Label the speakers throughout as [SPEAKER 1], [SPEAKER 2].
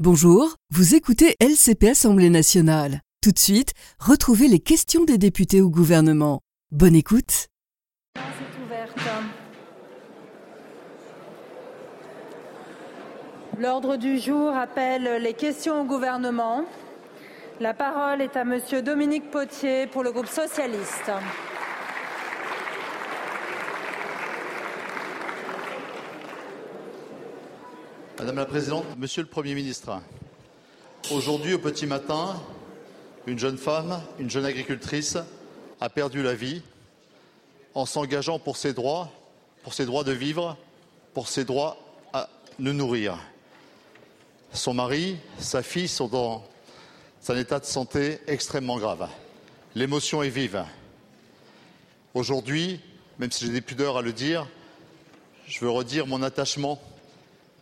[SPEAKER 1] Bonjour, vous écoutez LCP Assemblée nationale. Tout de suite, retrouvez les questions des députés au gouvernement. Bonne écoute.
[SPEAKER 2] L'ordre du jour appelle les questions au gouvernement. La parole est à Monsieur Dominique Potier pour le groupe socialiste.
[SPEAKER 3] Madame la Présidente, Monsieur le Premier ministre, aujourd'hui au petit matin, une jeune femme, une jeune agricultrice a perdu la vie en s'engageant pour ses droits, pour ses droits de vivre, pour ses droits à nous nourrir. Son mari, sa fille sont dans un état de santé extrêmement grave. L'émotion est vive. Aujourd'hui, même si j'ai des pudeurs à le dire, je veux redire mon attachement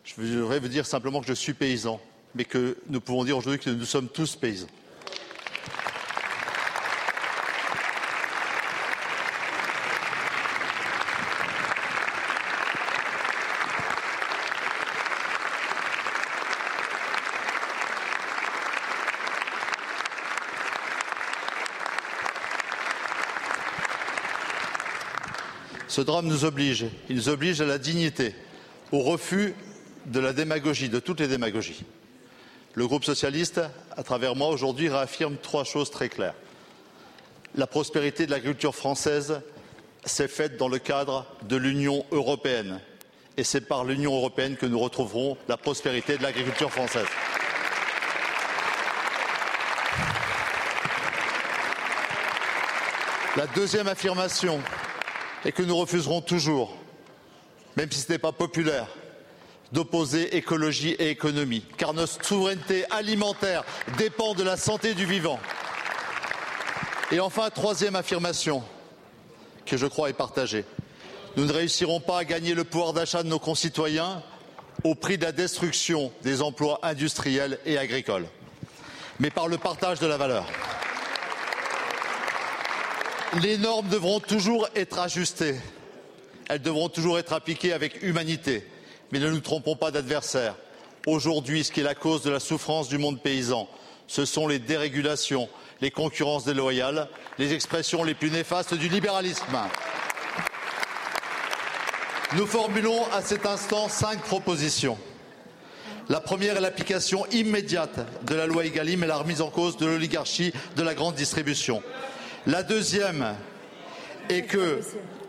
[SPEAKER 3] je voudrais vous dire simplement que je suis paysan, mais que nous pouvons dire aujourd'hui que nous sommes tous paysans. Ce drame nous oblige, il nous oblige à la dignité, au refus de la démagogie, de toutes les démagogies. Le groupe socialiste, à travers moi, aujourd'hui, réaffirme trois choses très claires. La prospérité de l'agriculture française s'est faite dans le cadre de l'Union européenne. Et c'est par l'Union européenne que nous retrouverons la prospérité de l'agriculture française. La deuxième affirmation est que nous refuserons toujours, même si ce n'est pas populaire, d'opposer écologie et économie, car notre souveraineté alimentaire dépend de la santé du vivant. Et enfin, troisième affirmation, que je crois est partagée. Nous ne réussirons pas à gagner le pouvoir d'achat de nos concitoyens au prix de la destruction des emplois industriels et agricoles, mais par le partage de la valeur. Les normes devront toujours être ajustées, elles devront toujours être appliquées avec humanité, mais ne nous trompons pas d'adversaire. Aujourd'hui, ce qui est la cause de la souffrance du monde paysan, ce sont les dérégulations, les concurrences déloyales, les expressions les plus néfastes du libéralisme. Nous formulons à cet instant cinq propositions. La première est l'application immédiate de la loi Egalim et la remise en cause de l'oligarchie de la grande distribution. La deuxième est que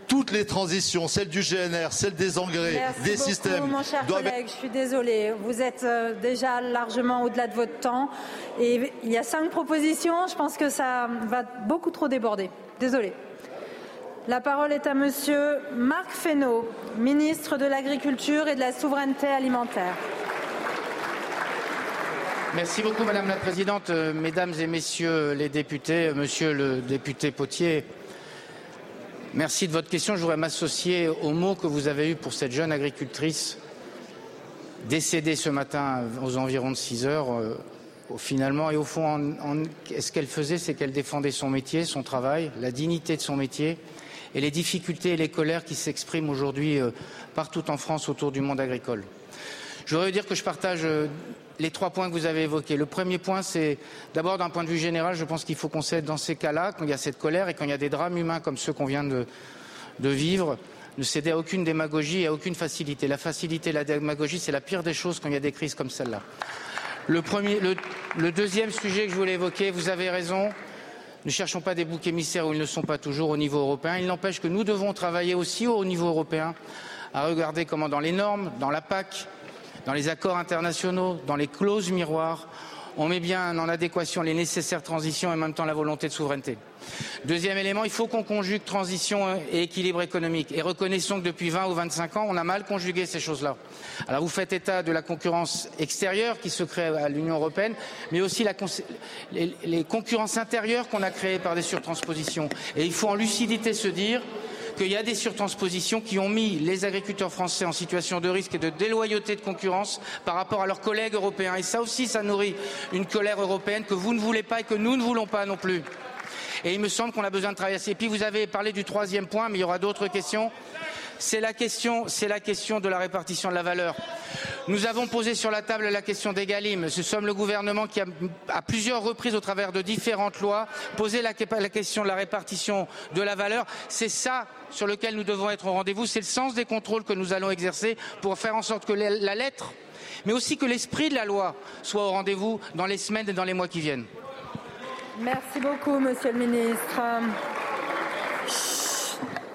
[SPEAKER 3] toutes les transitions, celles du GNR, celles des engrais,
[SPEAKER 2] Merci
[SPEAKER 3] des
[SPEAKER 2] beaucoup,
[SPEAKER 3] systèmes,
[SPEAKER 2] Mon cher
[SPEAKER 3] doivent
[SPEAKER 2] collègue, je suis désolée. Vous êtes euh, déjà largement au-delà de votre temps. Et il y a cinq propositions. Je pense que ça va beaucoup trop déborder. Désolée. La parole est à Monsieur Marc Fesneau, ministre de l'Agriculture et de la Souveraineté alimentaire.
[SPEAKER 4] Merci beaucoup, Madame la Présidente, Euh, Mesdames et Messieurs les députés, euh, Monsieur le député Potier. Merci de votre question. Je voudrais m'associer aux mots que vous avez eus pour cette jeune agricultrice décédée ce matin aux environs de 6 heures. euh, finalement, et au fond, ce qu'elle faisait, c'est qu'elle défendait son métier, son travail, la dignité de son métier et les difficultés et les colères qui s'expriment aujourd'hui euh, partout en France autour du monde agricole. Je voudrais dire que je partage euh, les trois points que vous avez évoqués. Le premier point, c'est d'abord d'un point de vue général, je pense qu'il faut qu'on cède dans ces cas-là, quand il y a cette colère et quand il y a des drames humains comme ceux qu'on vient de, vivre, ne céder à aucune démagogie et à aucune facilité. La facilité la démagogie, c'est la pire des choses quand il y a des crises comme celle-là. Le, le deuxième sujet que je voulais évoquer, vous avez raison, ne cherchons pas des boucs émissaires où ils ne sont pas toujours au niveau européen. Il n'empêche que nous devons travailler aussi au niveau européen à regarder comment dans les normes, dans la PAC, dans les accords internationaux, dans les clauses miroirs, on met bien en adéquation les nécessaires transitions et en même temps la volonté de souveraineté. Deuxième élément, il faut qu'on conjugue transition et équilibre économique. Et reconnaissons que depuis 20 ou 25 ans, on a mal conjugué ces choses-là. Alors vous faites état de la concurrence extérieure qui se crée à l'Union européenne, mais aussi les concurrences intérieures qu'on a créées par des surtranspositions. Et il faut en lucidité se dire qu'il y a des surtranspositions qui ont mis les agriculteurs français en situation de risque et de déloyauté de concurrence par rapport à leurs collègues européens. Et ça aussi, ça nourrit une colère européenne que vous ne voulez pas et que nous ne voulons pas non plus. Et il me semble qu'on a besoin de travailler. Et puis vous avez parlé du troisième point, mais il y aura d'autres questions. C'est la question, c'est la question de la répartition de la valeur. Nous avons posé sur la table la question d'Egalim. Ce sommes le gouvernement qui a, à plusieurs reprises, au travers de différentes lois, posé la, la question de la répartition de la valeur. C'est ça sur lequel nous devons être au rendez-vous. C'est le sens des contrôles que nous allons exercer pour faire en sorte que la lettre, mais aussi que l'esprit de la loi soit au rendez-vous dans les semaines et dans les mois qui viennent.
[SPEAKER 2] Merci beaucoup, Monsieur le Ministre.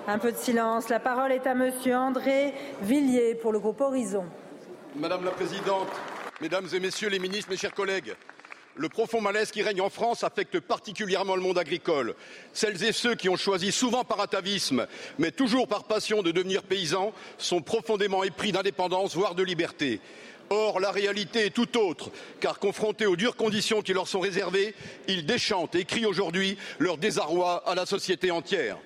[SPEAKER 2] Un peu de silence. La parole est à Monsieur André Villiers pour le groupe Horizon.
[SPEAKER 5] Madame la Présidente, Mesdames et Messieurs les ministres, mes chers collègues, le profond malaise qui règne en France affecte particulièrement le monde agricole. Celles et ceux qui ont choisi, souvent par atavisme, mais toujours par passion, de devenir paysans, sont profondément épris d'indépendance, voire de liberté. Or, la réalité est tout autre, car confrontés aux dures conditions qui leur sont réservées, ils déchantent et crient aujourd'hui leur désarroi à la société entière.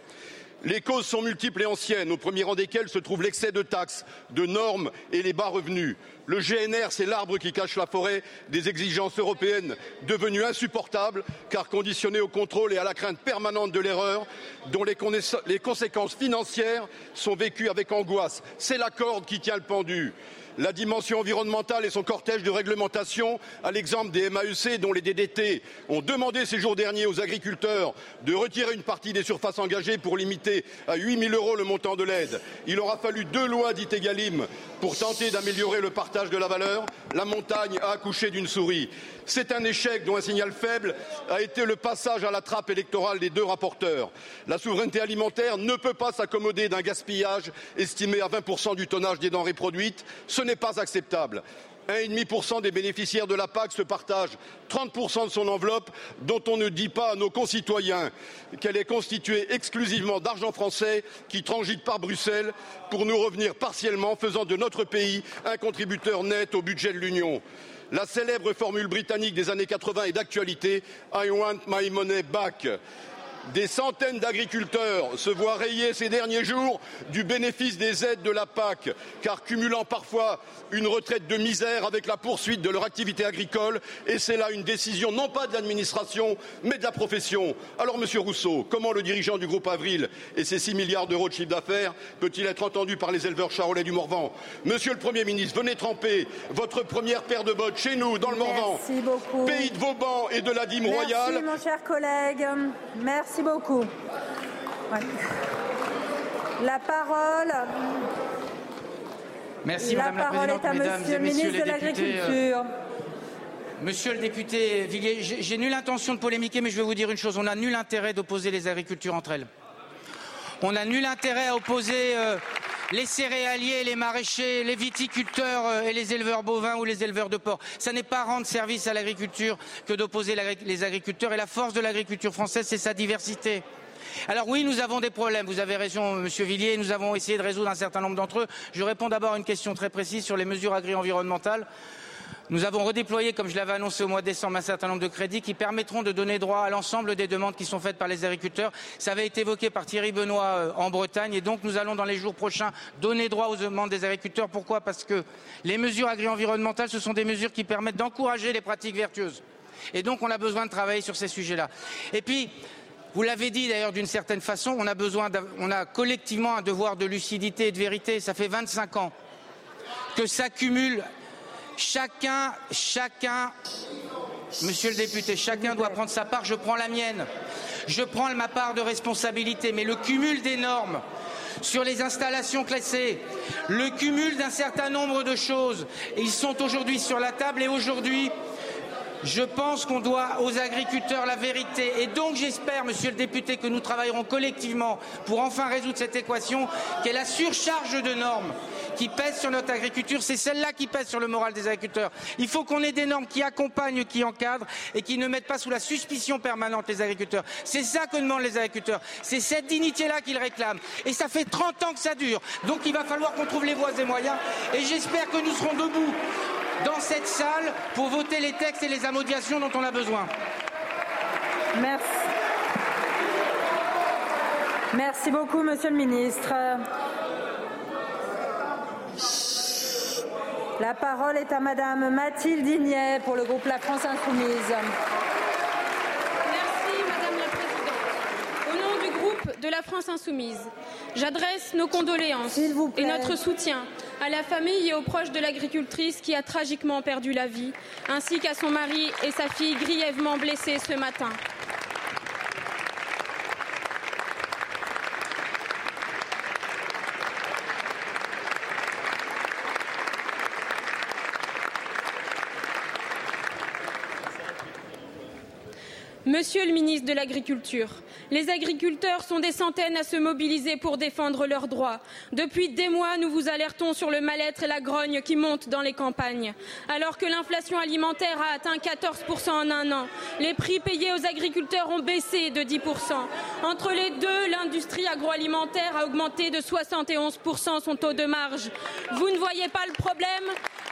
[SPEAKER 5] Les causes sont multiples et anciennes, au premier rang desquelles se trouve l'excès de taxes, de normes et les bas revenus. Le GNR, c'est l'arbre qui cache la forêt des exigences européennes devenues insupportables car conditionnées au contrôle et à la crainte permanente de l'erreur dont les, les conséquences financières sont vécues avec angoisse. C'est la corde qui tient le pendu la dimension environnementale et son cortège de réglementation, à l'exemple des MAEC dont les DDT ont demandé ces jours derniers aux agriculteurs de retirer une partie des surfaces engagées pour limiter à 8 000 euros le montant de l'aide. Il aura fallu deux lois dites Egalim pour tenter d'améliorer le partage de la valeur. La montagne a accouché d'une souris. C'est un échec dont un signal faible a été le passage à la trappe électorale des deux rapporteurs. La souveraineté alimentaire ne peut pas s'accommoder d'un gaspillage estimé à 20% du tonnage des denrées produites. Ce n'est pas acceptable. 1,5% des bénéficiaires de la PAC se partagent 30% de son enveloppe, dont on ne dit pas à nos concitoyens qu'elle est constituée exclusivement d'argent français qui transite par Bruxelles pour nous revenir partiellement, faisant de notre pays un contributeur net au budget de l'Union. La célèbre formule britannique des années 80 est d'actualité I want my money back. Des centaines d'agriculteurs se voient rayés ces derniers jours du bénéfice des aides de la PAC, car cumulant parfois une retraite de misère avec la poursuite de leur activité agricole, et c'est là une décision non pas de l'administration, mais de la profession. Alors, Monsieur Rousseau, comment le dirigeant du groupe Avril et ses 6 milliards d'euros de chiffre d'affaires peut-il être entendu par les éleveurs charolais du Morvan? Monsieur le Premier ministre, venez tremper votre première paire de bottes chez nous, dans le Morvan, pays de Vauban et de la dîme royale.
[SPEAKER 2] Merci, mon cher collègue. Merci. Merci beaucoup. La parole.
[SPEAKER 4] Merci,
[SPEAKER 2] la
[SPEAKER 4] Madame
[SPEAKER 2] parole
[SPEAKER 4] la
[SPEAKER 2] est à Monsieur le ministre de l'Agriculture.
[SPEAKER 4] Euh, monsieur le député Villiers, j'ai nulle intention de polémiquer, mais je vais vous dire une chose on n'a nul intérêt d'opposer les agricultures entre elles. On n'a nul intérêt à opposer euh, les céréaliers, les maraîchers, les viticulteurs euh, et les éleveurs bovins ou les éleveurs de porc. Ça n'est pas rendre service à l'agriculture que d'opposer les agriculteurs. Et la force de l'agriculture française, c'est sa diversité. Alors oui, nous avons des problèmes. Vous avez raison, Monsieur Villiers. Nous avons essayé de résoudre un certain nombre d'entre eux. Je réponds d'abord à une question très précise sur les mesures agri-environnementales. Nous avons redéployé, comme je l'avais annoncé au mois de décembre, un certain nombre de crédits qui permettront de donner droit à l'ensemble des demandes qui sont faites par les agriculteurs. Ça avait été évoqué par Thierry Benoît euh, en Bretagne et donc nous allons dans les jours prochains donner droit aux demandes des agriculteurs. Pourquoi? Parce que les mesures agri-environnementales, ce sont des mesures qui permettent d'encourager les pratiques vertueuses. Et donc on a besoin de travailler sur ces sujets-là. Et puis, vous l'avez dit d'ailleurs d'une certaine façon, on a besoin, on a collectivement un devoir de lucidité et de vérité. Ça fait 25 ans que s'accumulent Chacun, chacun, monsieur le député, chacun doit prendre sa part, je prends la mienne. Je prends ma part de responsabilité, mais le cumul des normes sur les installations classées, le cumul d'un certain nombre de choses, ils sont aujourd'hui sur la table et aujourd'hui, je pense qu'on doit aux agriculteurs la vérité. Et donc j'espère, monsieur le député, que nous travaillerons collectivement pour enfin résoudre cette équation qui est la surcharge de normes qui pèse sur notre agriculture. C'est celle-là qui pèse sur le moral des agriculteurs. Il faut qu'on ait des normes qui accompagnent, qui encadrent et qui ne mettent pas sous la suspicion permanente les agriculteurs. C'est ça que demandent les agriculteurs. C'est cette dignité-là qu'ils réclament. Et ça fait 30 ans que ça dure. Donc il va falloir qu'on trouve les voies et moyens. Et j'espère que nous serons debout dans cette salle pour voter les textes et les amodiations dont on a besoin.
[SPEAKER 2] Merci. Merci beaucoup, Monsieur le Ministre. La parole est à Madame Mathilde pour le groupe La France Insoumise.
[SPEAKER 6] Merci, Madame la Présidente. Au nom du groupe de La France Insoumise, j'adresse nos condoléances et notre soutien à la famille et aux proches de l'agricultrice qui a tragiquement perdu la vie, ainsi qu'à son mari et sa fille grièvement blessés ce matin. Monsieur le ministre de l'Agriculture, les agriculteurs sont des centaines à se mobiliser pour défendre leurs droits. Depuis des mois, nous vous alertons sur le mal-être et la grogne qui montent dans les campagnes. Alors que l'inflation alimentaire a atteint 14% en un an, les prix payés aux agriculteurs ont baissé de 10%. Entre les deux, l'industrie agroalimentaire a augmenté de 71% son taux de marge. Vous ne voyez pas le problème?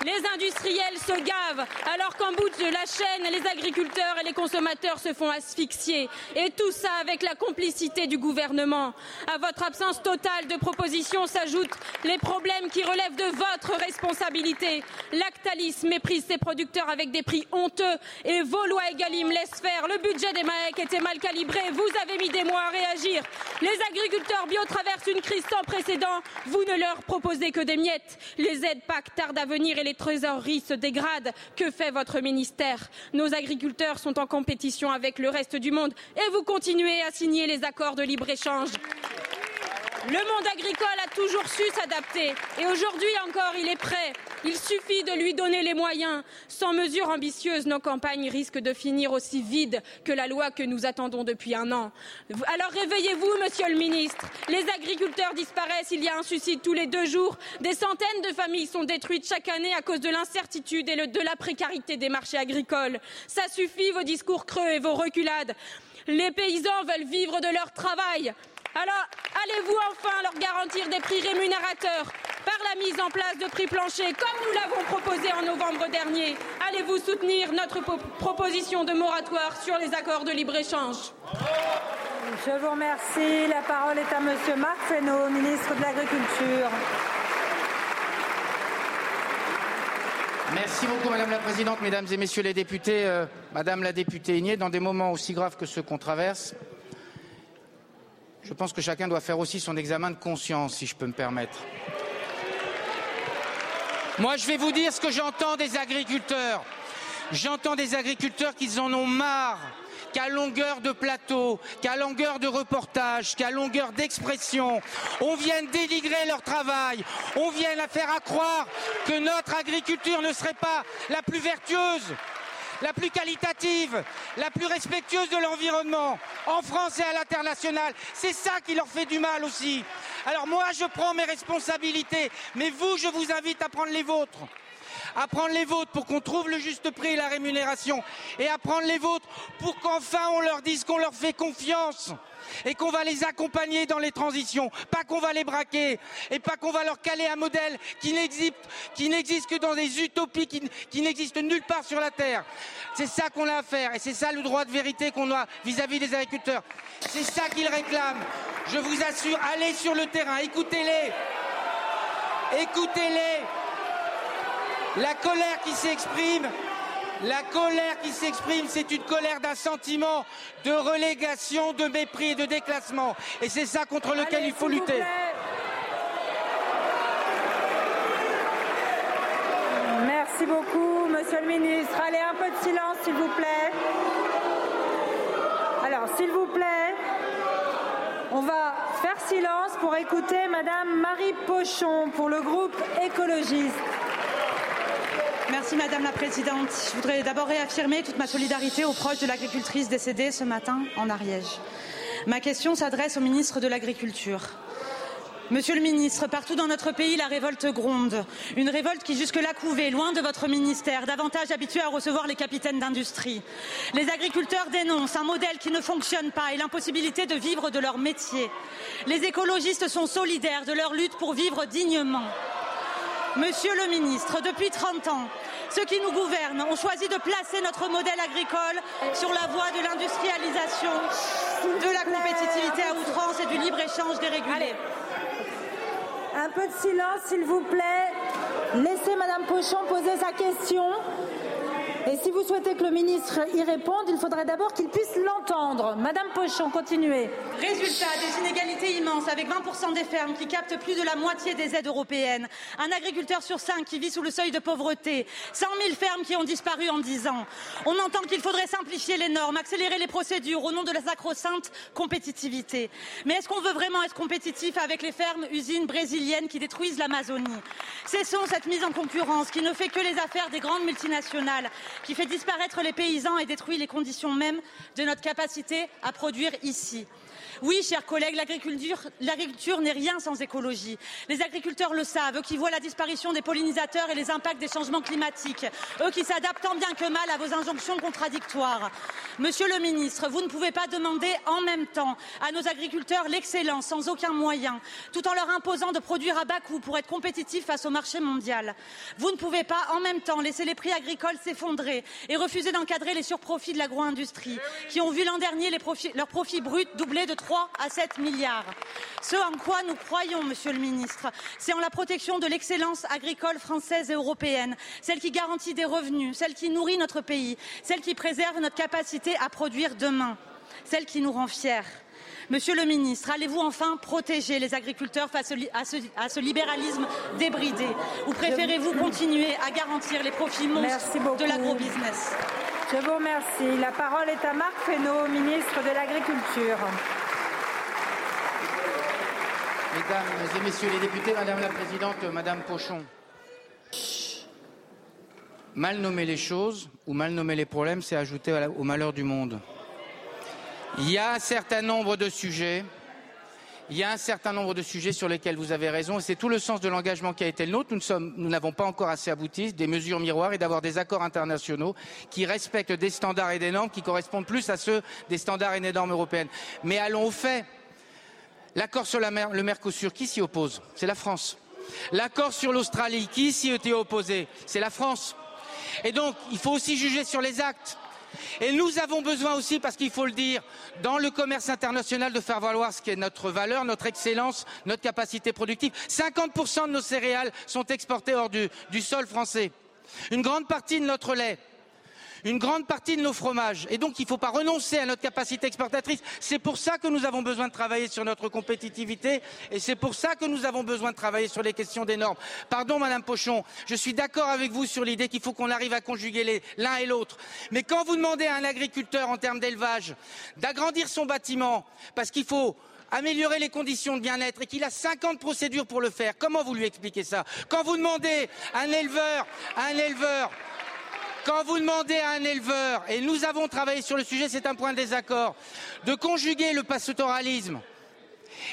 [SPEAKER 6] Les industriels se gavent alors qu'en bout de la chaîne, les agriculteurs et les consommateurs se font asphyxier. Et tout ça avec la complicité du gouvernement. À votre absence totale de propositions s'ajoutent les problèmes qui relèvent de votre responsabilité. Lactalis méprise ses producteurs avec des prix honteux et vos lois Egalim laissent faire. Le budget des MAEC était mal calibré. Vous avez mis des mois à réagir. Les agriculteurs bio traversent une crise sans précédent. Vous ne leur proposez que des miettes. Les aides PAC tardent à venir et les trésoreries se dégradent. Que fait votre ministère? Nos agriculteurs sont en compétition avec le reste du monde et vous continuez à signer les accords de libre-échange. Le monde agricole a toujours su s'adapter et aujourd'hui encore il est prêt. Il suffit de lui donner les moyens. Sans mesures ambitieuses, nos campagnes risquent de finir aussi vides que la loi que nous attendons depuis un an. Alors réveillez-vous, monsieur le ministre. Les agriculteurs disparaissent, il y a un suicide tous les deux jours. Des centaines de familles sont détruites chaque année à cause de l'incertitude et de la précarité des marchés agricoles. Ça suffit, vos discours creux et vos reculades. Les paysans veulent vivre de leur travail. Alors, allez-vous enfin leur garantir des prix rémunérateurs par la mise en place de prix planchers, comme nous l'avons proposé en novembre dernier? Allez-vous soutenir notre proposition de moratoire sur les accords de libre-échange?
[SPEAKER 2] Je vous remercie. La parole est à Monsieur Marc Fesneau, ministre de l'Agriculture.
[SPEAKER 4] Merci beaucoup, Madame la Présidente, Mesdames et Messieurs les députés. Euh, Madame la députée Igné, dans des moments aussi graves que ceux qu'on traverse, je pense que chacun doit faire aussi son examen de conscience, si je peux me permettre. Moi, je vais vous dire ce que j'entends des agriculteurs. J'entends des agriculteurs qui en ont marre qu'à longueur de plateau, qu'à longueur de reportage, qu'à longueur d'expression, on vienne dénigrer leur travail, on vienne à faire à croire que notre agriculture ne serait pas la plus vertueuse, la plus qualitative, la plus respectueuse de l'environnement, en France et à l'international. C'est ça qui leur fait du mal aussi. Alors moi, je prends mes responsabilités, mais vous, je vous invite à prendre les vôtres à prendre les vôtres pour qu'on trouve le juste prix et la rémunération, et à prendre les vôtres pour qu'enfin on leur dise qu'on leur fait confiance et qu'on va les accompagner dans les transitions, pas qu'on va les braquer et pas qu'on va leur caler un modèle qui n'existe, qui n'existe que dans des utopies qui, n'existent nulle part sur la terre. C'est ça qu'on a à faire et c'est ça le droit de vérité qu'on a vis-à-vis des agriculteurs. C'est ça qu'ils réclament. Je vous assure, allez sur le terrain, écoutez-les. Écoutez-les. La colère qui s'exprime, la colère qui s'exprime, c'est une colère d'un sentiment de relégation, de mépris et de déclassement. Et c'est ça contre lequel il faut lutter.
[SPEAKER 2] Merci beaucoup, Monsieur le Ministre. Allez, un peu de silence, s'il vous plaît. Alors, s'il vous plaît, on va faire silence pour écouter Madame Marie Pochon pour le groupe écologiste.
[SPEAKER 7] Merci Madame la Présidente. Je voudrais d'abord réaffirmer toute ma solidarité aux proches de l'agricultrice décédée ce matin en Ariège. Ma question s'adresse au ministre de l'Agriculture. Monsieur le ministre, partout dans notre pays, la révolte gronde. Une révolte qui jusque-là couvait, loin de votre ministère, davantage habitué à recevoir les capitaines d'industrie. Les agriculteurs dénoncent un modèle qui ne fonctionne pas et l'impossibilité de vivre de leur métier. Les écologistes sont solidaires de leur lutte pour vivre dignement. Monsieur le ministre, depuis 30 ans, ceux qui nous gouvernent ont choisi de placer notre modèle agricole sur la voie de l'industrialisation, de la compétitivité à outrance et du libre-échange dérégulé.
[SPEAKER 2] Un peu de silence, s'il vous plaît. Laissez Madame Pochon poser sa question. Et si vous souhaitez que le ministre y réponde, il faudrait d'abord qu'il puisse l'entendre. Madame Pochon, continuez.
[SPEAKER 7] Résultat, des inégalités immenses avec 20% des fermes qui captent plus de la moitié des aides européennes, un agriculteur sur cinq qui vit sous le seuil de pauvreté, 100 000 fermes qui ont disparu en 10 ans. On entend qu'il faudrait simplifier les normes, accélérer les procédures au nom de la sacro-sainte compétitivité. Mais est-ce qu'on veut vraiment être compétitif avec les fermes usines brésiliennes qui détruisent l'Amazonie? Cessons cette mise en concurrence qui ne fait que les affaires des grandes multinationales, qui fait disparaître les paysans et détruit les conditions mêmes de notre capacité à produire ici. Oui, chers collègues, l'agriculture n'est rien sans écologie. Les agriculteurs le savent, eux qui voient la disparition des pollinisateurs et les impacts des changements climatiques, eux qui s'adaptent tant bien que mal à vos injonctions contradictoires. Monsieur le ministre, vous ne pouvez pas demander en même temps à nos agriculteurs l'excellence sans aucun moyen, tout en leur imposant de produire à bas coût pour être compétitifs face au marché mondial. Vous ne pouvez pas en même temps laisser les prix agricoles s'effondrer et refuser d'encadrer les surprofits de l'agro-industrie, qui ont vu l'an dernier leurs profits bruts doubler de 3 à 7 milliards. Ce en quoi nous croyons, Monsieur le Ministre, c'est en la protection de l'excellence agricole française et européenne, celle qui garantit des revenus, celle qui nourrit notre pays, celle qui préserve notre capacité à produire demain, celle qui nous rend fiers. Monsieur le ministre, allez-vous enfin protéger les agriculteurs face à ce, libéralisme débridé? Ou préférez-vous continuer à garantir les profits monstres de l'agrobusiness?
[SPEAKER 2] Je vous remercie. La parole est à Marc Fesneau, ministre de l'Agriculture.
[SPEAKER 4] Mesdames et Messieurs les députés, Madame la Présidente, Madame Pochon, mal nommer les choses ou mal nommer les problèmes, c'est ajouter au malheur du monde. Il y a un certain nombre de sujets, il y a un certain nombre de sujets sur lesquels vous avez raison, et c'est tout le sens de l'engagement qui a été le nôtre. Nous n'avons pas encore assez abouti, des mesures miroirs et d'avoir des accords internationaux qui respectent des standards et des normes qui correspondent plus à ceux des standards et des normes européennes. Mais allons au fait. L'accord sur le Mercosur, qui s'y oppose? C'est la France. L'accord sur l'Australie, qui s'y était opposé? C'est la France. Et donc, il faut aussi juger sur les actes. Et nous avons besoin aussi, parce qu'il faut le dire, dans le commerce international, de faire valoir ce qui est notre valeur, notre excellence, notre capacité productive. 50% de nos céréales sont exportées hors du, du sol français. Une grande partie de notre lait, une grande partie de nos fromages. Et donc, il ne faut pas renoncer à notre capacité exportatrice. C'est pour ça que nous avons besoin de travailler sur notre compétitivité et c'est pour ça que nous avons besoin de travailler sur les questions des normes. Pardon, Madame Pochon, je suis d'accord avec vous sur l'idée qu'il faut qu'on arrive à conjuguer l'un et l'autre. Mais quand vous demandez à un agriculteur en termes d'élevage d'agrandir son bâtiment parce qu'il faut améliorer les conditions de bien-être et qu'il a 50 procédures pour le faire, comment vous lui expliquez ça? Quand vous demandez à un éleveur, à un éleveur quand vous demandez à un éleveur, et nous avons travaillé sur le sujet, c'est un point de désaccord, de conjuguer le pastoralisme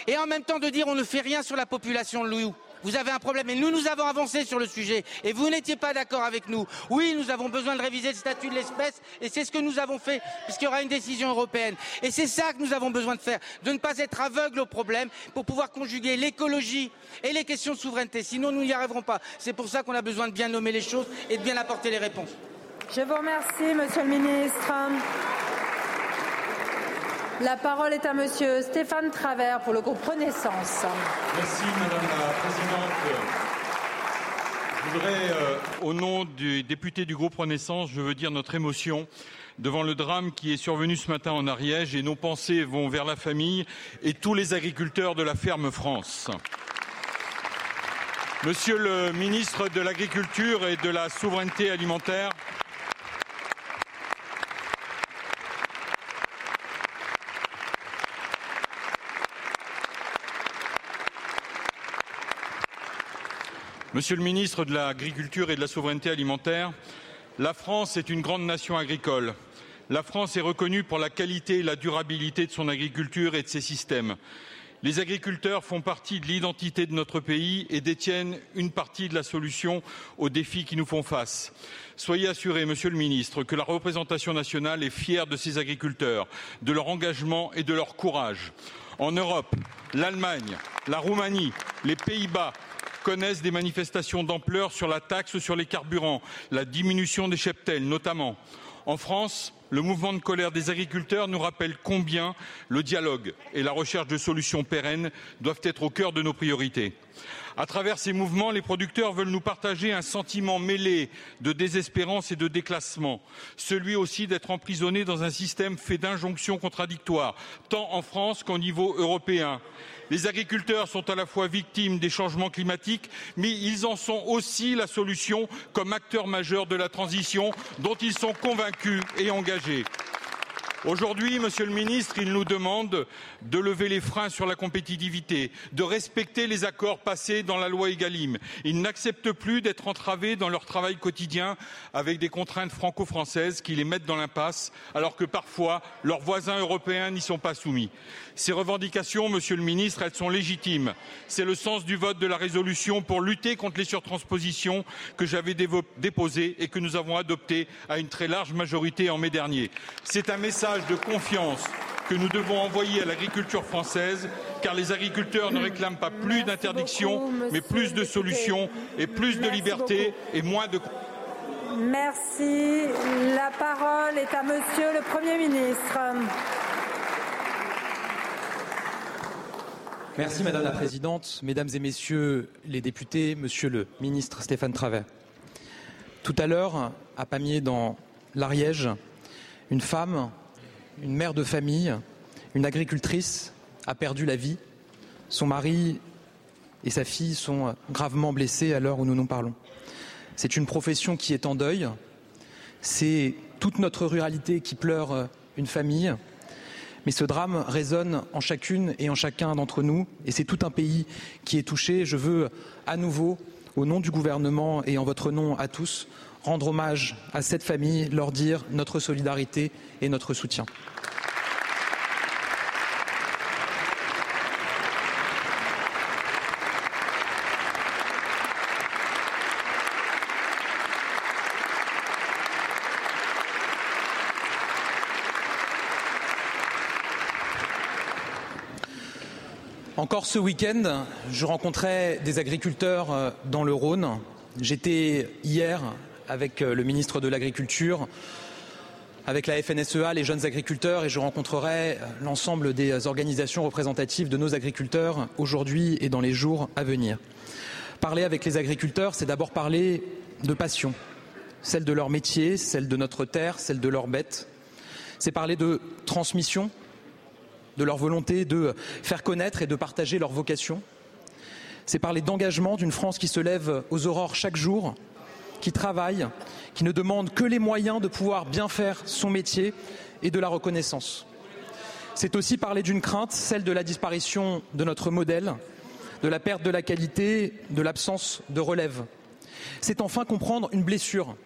[SPEAKER 4] et en même temps de dire on ne fait rien sur la population de loup. Vous avez un problème et nous, nous avons avancé sur le sujet et vous n'étiez pas d'accord avec nous. Oui, nous avons besoin de réviser le statut de l'espèce et c'est ce que nous avons fait puisqu'il y aura une décision européenne. Et c'est ça que nous avons besoin de faire, de ne pas être aveugles au problème pour pouvoir conjuguer l'écologie et les questions de souveraineté. Sinon, nous n'y arriverons pas. C'est pour ça qu'on a besoin de bien nommer les choses et de bien apporter les réponses.
[SPEAKER 2] Je vous remercie, Monsieur le Ministre. La parole est à Monsieur Stéphane Travers pour le groupe Renaissance.
[SPEAKER 8] Merci, Madame la Présidente. Je voudrais, euh, au nom du député du groupe Renaissance, je veux dire notre émotion devant le drame qui est survenu ce matin en Ariège et nos pensées vont vers la famille et tous les agriculteurs de la ferme France. Monsieur le ministre de l'Agriculture et de la Souveraineté alimentaire, Monsieur le ministre de l'Agriculture et de la Souveraineté alimentaire, la France est une grande nation agricole. La France est reconnue pour la qualité et la durabilité de son agriculture et de ses systèmes. Les agriculteurs font partie de l'identité de notre pays et détiennent une partie de la solution aux défis qui nous font face. Soyez assuré, Monsieur le Ministre, que la représentation nationale est fière de ces agriculteurs, de leur engagement et de leur courage. En Europe, l'Allemagne, la Roumanie, les Pays-Bas, connaissent des manifestations d'ampleur sur la taxe sur les carburants, la diminution des cheptels notamment. En France, le mouvement de colère des agriculteurs nous rappelle combien le dialogue et la recherche de solutions pérennes doivent être au cœur de nos priorités. À travers ces mouvements, les producteurs veulent nous partager un sentiment mêlé de désespérance et de déclassement, celui aussi d'être emprisonnés dans un système fait d'injonctions contradictoires, tant en France qu'au niveau européen. Les agriculteurs sont à la fois victimes des changements climatiques, mais ils en sont aussi la solution comme acteurs majeurs de la transition dont ils sont convaincus et engagés. Aujourd'hui, Monsieur le Ministre, il nous demande de lever les freins sur la compétitivité, de respecter les accords passés dans la loi Egalim. Ils n'acceptent plus d'être entravés dans leur travail quotidien avec des contraintes franco-françaises qui les mettent dans l'impasse, alors que parfois leurs voisins européens n'y sont pas soumis. Ces revendications, Monsieur le Ministre, elles sont légitimes. C'est le sens du vote de la résolution pour lutter contre les surtranspositions que j'avais déposée et que nous avons adoptée à une très large majorité en mai dernier. C'est un message de confiance que nous devons envoyer à l'agriculture française, car les agriculteurs ne réclament pas plus d'interdictions, mais plus de solutions et plus de liberté et moins de.
[SPEAKER 2] Merci. La parole est à Monsieur le Premier ministre.
[SPEAKER 9] Merci Madame la Présidente, Mesdames et Messieurs les députés, Monsieur le ministre Stéphane Travert. Tout à l'heure, à Pamiers, dans l'Ariège, une femme, une mère de famille, une agricultrice a perdu la vie. Son mari et sa fille sont gravement blessés à l'heure où nous nous parlons. C'est une profession qui est en deuil. C'est toute notre ruralité qui pleure une famille, mais ce drame résonne en chacune et en chacun d'entre nous, et c'est tout un pays qui est touché. Je veux à nouveau, au nom du gouvernement et en votre nom à tous, rendre hommage à cette famille, leur dire notre solidarité et notre soutien. Encore ce week-end, je rencontrais des agriculteurs euh, dans le Rhône. J'étais hier avec euh, le ministre de l'Agriculture, avec la FNSEA, les jeunes agriculteurs, et je rencontrerai euh, l'ensemble des organisations représentatives de nos agriculteurs aujourd'hui et dans les jours à venir. Parler avec les agriculteurs, c'est d'abord parler de passion, celle de leur métier, celle de notre terre, celle de leurs bêtes. C'est parler de transmission, de leur volonté de faire connaître et de partager leur vocation. C'est parler d'engagement d'une France qui se lève aux aurores chaque jour, qui travaille, qui ne demande que les moyens de pouvoir bien faire son métier et de la reconnaissance. C'est aussi parler d'une crainte, celle de la disparition de notre modèle, de la perte de la qualité, de l'absence de relève. C'est enfin comprendre une blessure,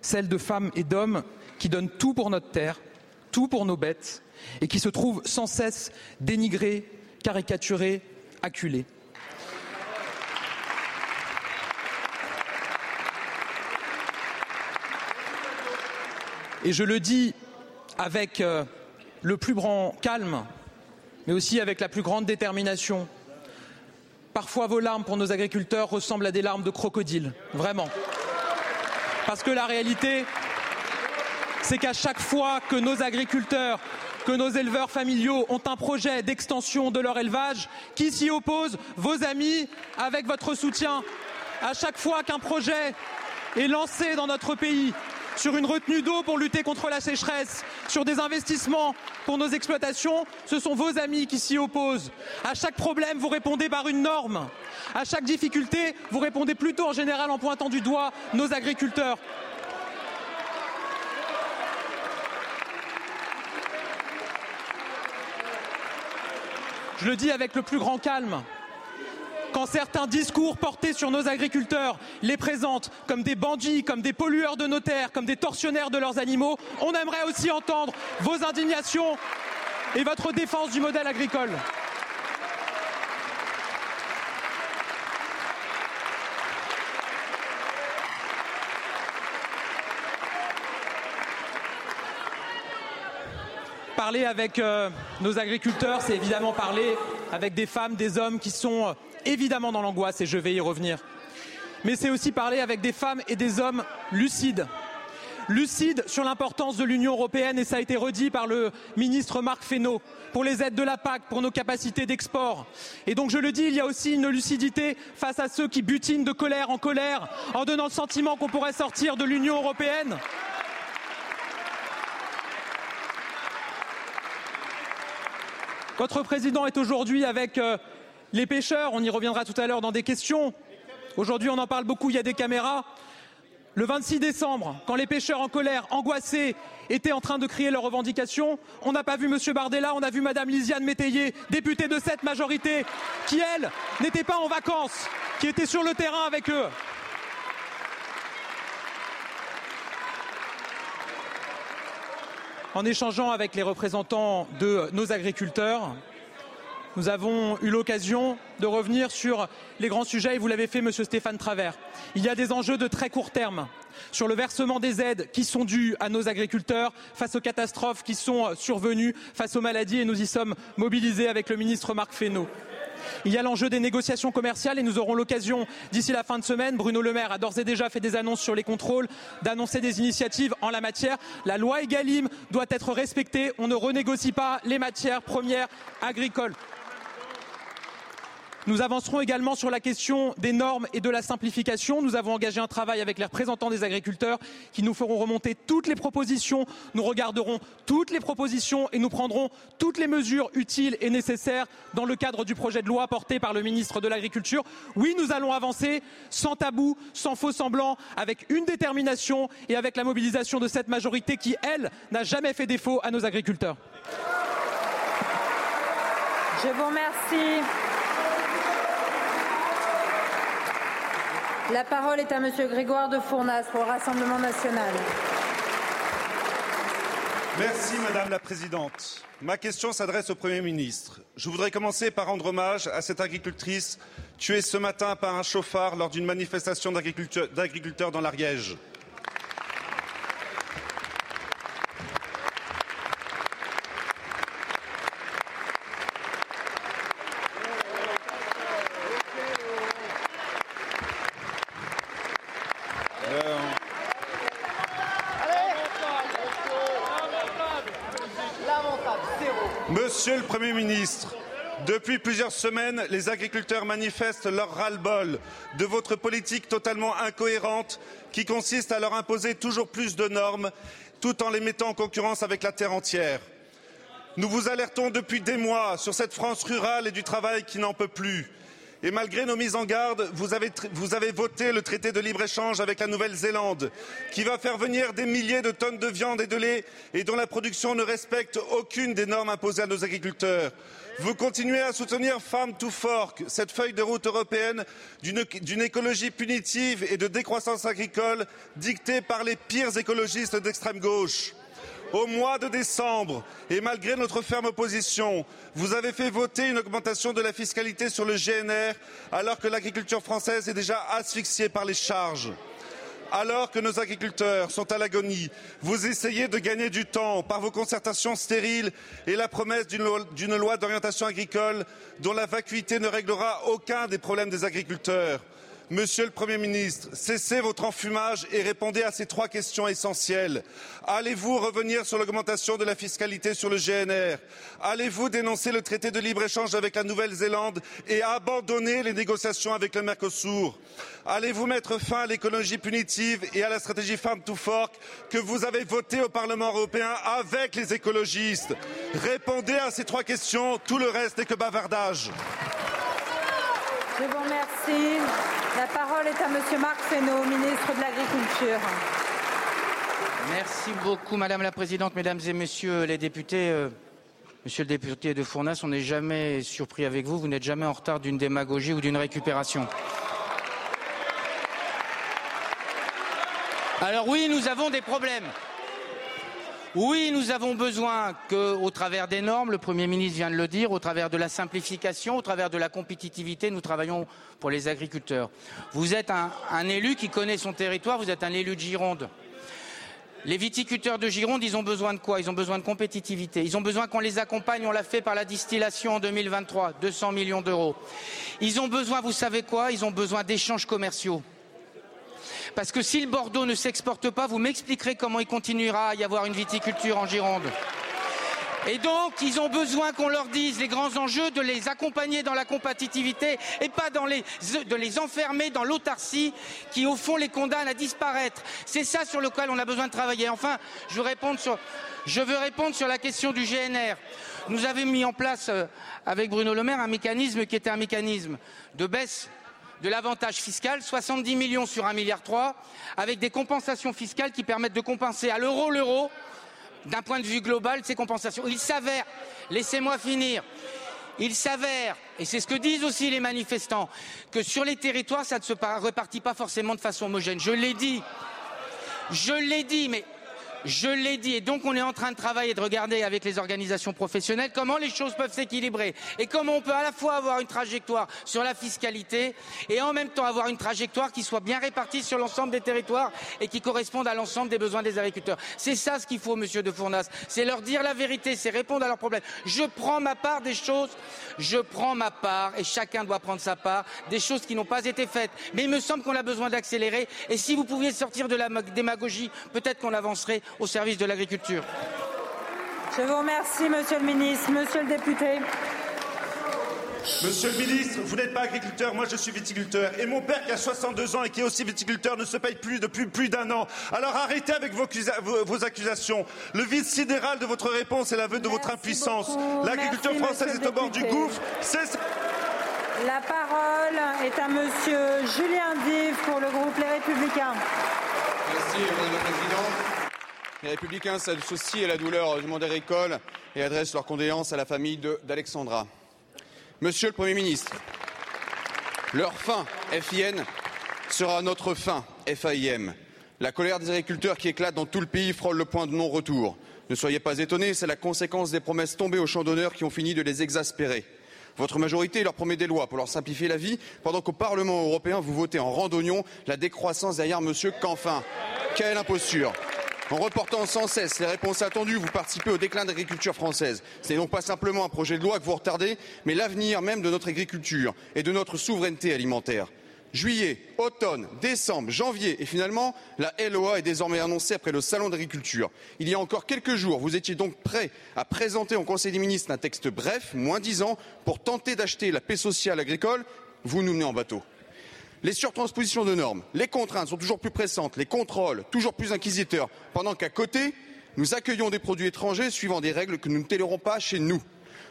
[SPEAKER 9] celle de femmes et d'hommes qui donnent tout pour notre terre, tout pour nos bêtes, et qui se trouvent sans cesse dénigrés, caricaturés, acculés. Et je le dis avec euh, le plus grand calme, mais aussi avec la plus grande détermination. Parfois, vos larmes pour nos agriculteurs ressemblent à des larmes de crocodile, vraiment. Parce que la réalité, c'est qu'à chaque fois que nos agriculteurs que nos éleveurs familiaux ont un projet d'extension de leur élevage. Qui s'y oppose Vos amis, avec votre soutien. À chaque fois qu'un projet est lancé dans notre pays, sur une retenue d'eau pour lutter contre la sécheresse, sur des investissements pour nos exploitations, ce sont vos amis qui s'y opposent. À chaque problème, vous répondez par une norme. À chaque difficulté, vous répondez plutôt en général en pointant du doigt nos agriculteurs. Je le dis avec le plus grand calme. Quand certains discours portés sur nos agriculteurs les présentent comme des bandits, comme des pollueurs de nos terres, comme des tortionnaires de leurs animaux, on aimerait aussi entendre vos indignations et votre défense du modèle agricole. Parler avec euh, nos agriculteurs, c'est évidemment parler avec des femmes, des hommes qui sont euh, évidemment dans l'angoisse, et je vais y revenir. Mais c'est aussi parler avec des femmes et des hommes lucides. lucide sur l'importance de l'Union européenne et ça a été redit par le ministre Marc Fesneau pour les aides de la PAC, pour nos capacités d'export. Et donc je le dis, il y a aussi une lucidité face à ceux qui butinent de colère en colère en donnant le sentiment qu'on pourrait sortir de l'Union européenne. Votre président est aujourd'hui avec euh, les pêcheurs, on y reviendra tout à l'heure dans des questions. Aujourd'hui, on en parle beaucoup, il y a des caméras. Le 26 décembre, quand les pêcheurs en colère, angoissés, étaient en train de crier leurs revendications, on n'a pas vu M. Bardella, on a vu Mme Lisiane Métayer, députée de cette majorité, qui, elle, n'était pas en vacances, qui était sur le terrain avec eux. En échangeant avec les représentants de nos agriculteurs, nous avons eu l'occasion de revenir sur les grands sujets et vous l'avez fait, Monsieur Stéphane Travers. Il y a des enjeux de très court terme sur le versement des aides qui sont dues à nos agriculteurs face aux catastrophes qui sont survenues, face aux maladies et nous y sommes mobilisés avec le ministre Marc Fesneau. Il y a l'enjeu des négociations commerciales et nous aurons l'occasion d'ici la fin de semaine, Bruno Le Maire a d'ores et déjà fait des annonces sur les contrôles, d'annoncer des initiatives en la matière. La loi Egalim doit être respectée. On ne renégocie pas les matières premières agricoles. Nous avancerons également sur la question des normes et de la simplification. Nous avons engagé un travail avec les représentants des agriculteurs qui nous feront remonter toutes les propositions. Nous regarderons toutes les propositions et nous prendrons toutes les mesures utiles et nécessaires dans le cadre du projet de loi porté par le ministre de l'Agriculture. Oui, nous allons avancer sans tabou, sans faux semblant, avec une détermination et avec la mobilisation de cette majorité qui, elle, n'a jamais fait défaut à nos agriculteurs.
[SPEAKER 2] Je vous remercie. La parole est à Monsieur Grégoire de Fournas pour le Rassemblement national.
[SPEAKER 10] Merci Madame la Présidente. Ma question s'adresse au Premier ministre. Je voudrais commencer par rendre hommage à cette agricultrice tuée ce matin par un chauffard lors d'une manifestation d'agriculteurs dans l'Ariège. Monsieur le Premier ministre, depuis plusieurs semaines, les agriculteurs manifestent leur ras-le-bol de votre politique totalement incohérente qui consiste à leur imposer toujours plus de normes tout en les mettant en concurrence avec la terre entière. Nous vous alertons depuis des mois sur cette France rurale et du travail qui n'en peut plus. Et malgré nos mises en garde, vous avez, voté le traité de libre-échange avec la Nouvelle-Zélande, qui va faire venir des milliers de tonnes de viande et de lait et dont la production ne respecte aucune des normes imposées à nos agriculteurs. Vous continuez à soutenir Farm to Fork, cette feuille de route européenne d'une écologie punitive et de décroissance agricole dictée par les pires écologistes d'extrême gauche. Au mois de décembre, et malgré notre ferme opposition, vous avez fait voter une augmentation de la fiscalité sur le GNR alors que l'agriculture française est déjà asphyxiée par les charges. Alors que nos agriculteurs sont à l'agonie, vous essayez de gagner du temps par vos concertations stériles et la promesse d'une loi d'orientation agricole dont la vacuité ne réglera aucun des problèmes des agriculteurs. Monsieur le Premier ministre, cessez votre enfumage et répondez à ces trois questions essentielles. Allez-vous revenir sur l'augmentation de la fiscalité sur le GNR Allez-vous dénoncer le traité de libre-échange avec la Nouvelle-Zélande et abandonner les négociations avec le Mercosur? Allez-vous mettre fin à l'écologie punitive et à la stratégie Farm to Fork que vous avez votée au Parlement européen avec les écologistes? Répondez à ces trois questions, tout le reste n'est que bavardage.
[SPEAKER 2] Je vous remercie. La parole est à Monsieur Marc Fesneau, ministre de l'Agriculture.
[SPEAKER 4] Merci beaucoup, Madame la Présidente, Mesdames et Messieurs les députés. Euh, monsieur le député de Fournas, on n'est jamais surpris avec vous. Vous n'êtes jamais en retard d'une démagogie ou d'une récupération. Alors oui, nous avons des problèmes. Oui, nous avons besoin qu'au travers des normes, le Premier ministre vient de le dire, au travers de la simplification, au travers de la compétitivité, nous travaillons pour les agriculteurs. Vous êtes un, élu qui connaît son territoire, vous êtes un élu de Gironde. Les viticulteurs de Gironde, ils ont besoin de quoi? Ils ont besoin de compétitivité. Ils ont besoin qu'on les accompagne. On l'a fait par la distillation en 2023, 200 millions d'euros. Ils ont besoin, vous savez quoi? Ils ont besoin d'échanges commerciaux. Parce que si le Bordeaux ne s'exporte pas, vous m'expliquerez comment il continuera à y avoir une viticulture en Gironde. Et donc, ils ont besoin qu'on leur dise les grands enjeux, de les accompagner dans la compétitivité et pas de les enfermer dans l'autarcie qui, au fond, les condamne à disparaître. C'est ça sur lequel on a besoin de travailler. Enfin, je veux répondre sur, je veux répondre sur la question du GNR. Nous avons mis en place, euh, avec Bruno Le Maire, un mécanisme qui était un mécanisme de baisse de l'avantage fiscal, 70 millions sur 1,3 milliard, avec des compensations fiscales qui permettent de compenser à l'euro l'euro d'un point de vue global ces compensations. Il s'avère, laissez-moi finir, il s'avère, et c'est ce que disent aussi les manifestants, que sur les territoires, ça ne se repartit pas forcément de façon homogène. Je l'ai dit, je l'ai dit, mais je l'ai dit, et donc on est en train de travailler, de regarder avec les organisations professionnelles comment les choses peuvent s'équilibrer et comment on peut à la fois avoir une trajectoire sur la fiscalité et en même temps avoir une trajectoire qui soit bien répartie sur l'ensemble des territoires et qui corresponde à l'ensemble des besoins des agriculteurs. C'est ça ce qu'il faut, monsieur de Fournas, c'est leur dire la vérité, c'est répondre à leurs problèmes. Je prends ma part des choses, je prends ma part et chacun doit prendre sa part des choses qui n'ont pas été faites. Mais il me semble qu'on a besoin d'accélérer et si vous pouviez sortir de la démagogie, peut-être qu'on avancerait au service de l'agriculture.
[SPEAKER 2] Je vous remercie, Monsieur le Ministre. Monsieur le député.
[SPEAKER 10] Monsieur le ministre, vous n'êtes pas agriculteur, moi je suis viticulteur. Et mon père qui a 62 ans et qui est aussi viticulteur ne se paye plus depuis plus d'un an. Alors arrêtez avec vos, vos, accusations. Le vide sidéral de votre réponse est l'aveu de votre impuissance. L'agriculture française est au bord du gouffre.
[SPEAKER 2] La parole est à Monsieur Julien Dive pour le groupe Les Républicains.
[SPEAKER 11] Merci, Madame la Présidente. Les Républicains s'associent à la douleur du monde agricole et adressent leurs condoléances à la famille d'Alexandra. Monsieur le Premier ministre, leur fin, FIN, sera notre fin, FAIM. La colère des agriculteurs qui éclate dans tout le pays frôle le point de non-retour. Ne soyez pas étonnés, c'est la conséquence des promesses tombées au champ d'honneur qui ont fini de les exaspérer. Votre majorité leur promet des lois pour leur simplifier la vie, pendant qu'au Parlement européen, vous votez en randonnion la décroissance derrière M. Canfin. Quelle imposture en reportant sans cesse les réponses attendues, vous participez au déclin de l'agriculture française. Ce n'est donc pas simplement un projet de loi que vous retardez, mais l'avenir même de notre agriculture et de notre souveraineté alimentaire. Juillet, automne, décembre, janvier et finalement, la LOA est désormais annoncée après le salon d'agriculture. Il y a encore quelques jours, vous étiez donc prêt à présenter au Conseil des ministres un texte bref, moins dix ans, pour tenter d'acheter la paix sociale agricole. Vous nous menez en bateau. Les surtranspositions de normes, les contraintes sont toujours plus pressantes, les contrôles toujours plus inquisiteurs, pendant qu'à côté, nous accueillons des produits étrangers suivant des règles que nous ne tolérons pas chez nous.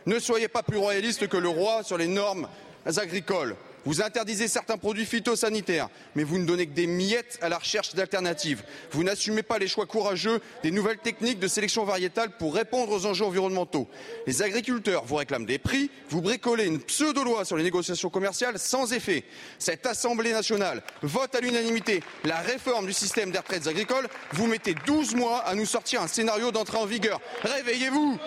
[SPEAKER 11] Ne soyez pas plus royaliste que le roi sur les normes agricoles. Vous interdisez certains produits phytosanitaires, mais vous ne donnez que des miettes à la recherche d'alternatives. Vous n'assumez pas les choix courageux des nouvelles techniques de sélection variétale pour répondre aux enjeux environnementaux. Les agriculteurs vous réclament des prix, vous bricolez une pseudo-loi sur les négociations commerciales sans effet. Cette Assemblée nationale vote à l'unanimité la réforme du système des retraites agricoles. Vous mettez 12 mois à nous sortir un scénario d'entrée en vigueur. Réveillez-vous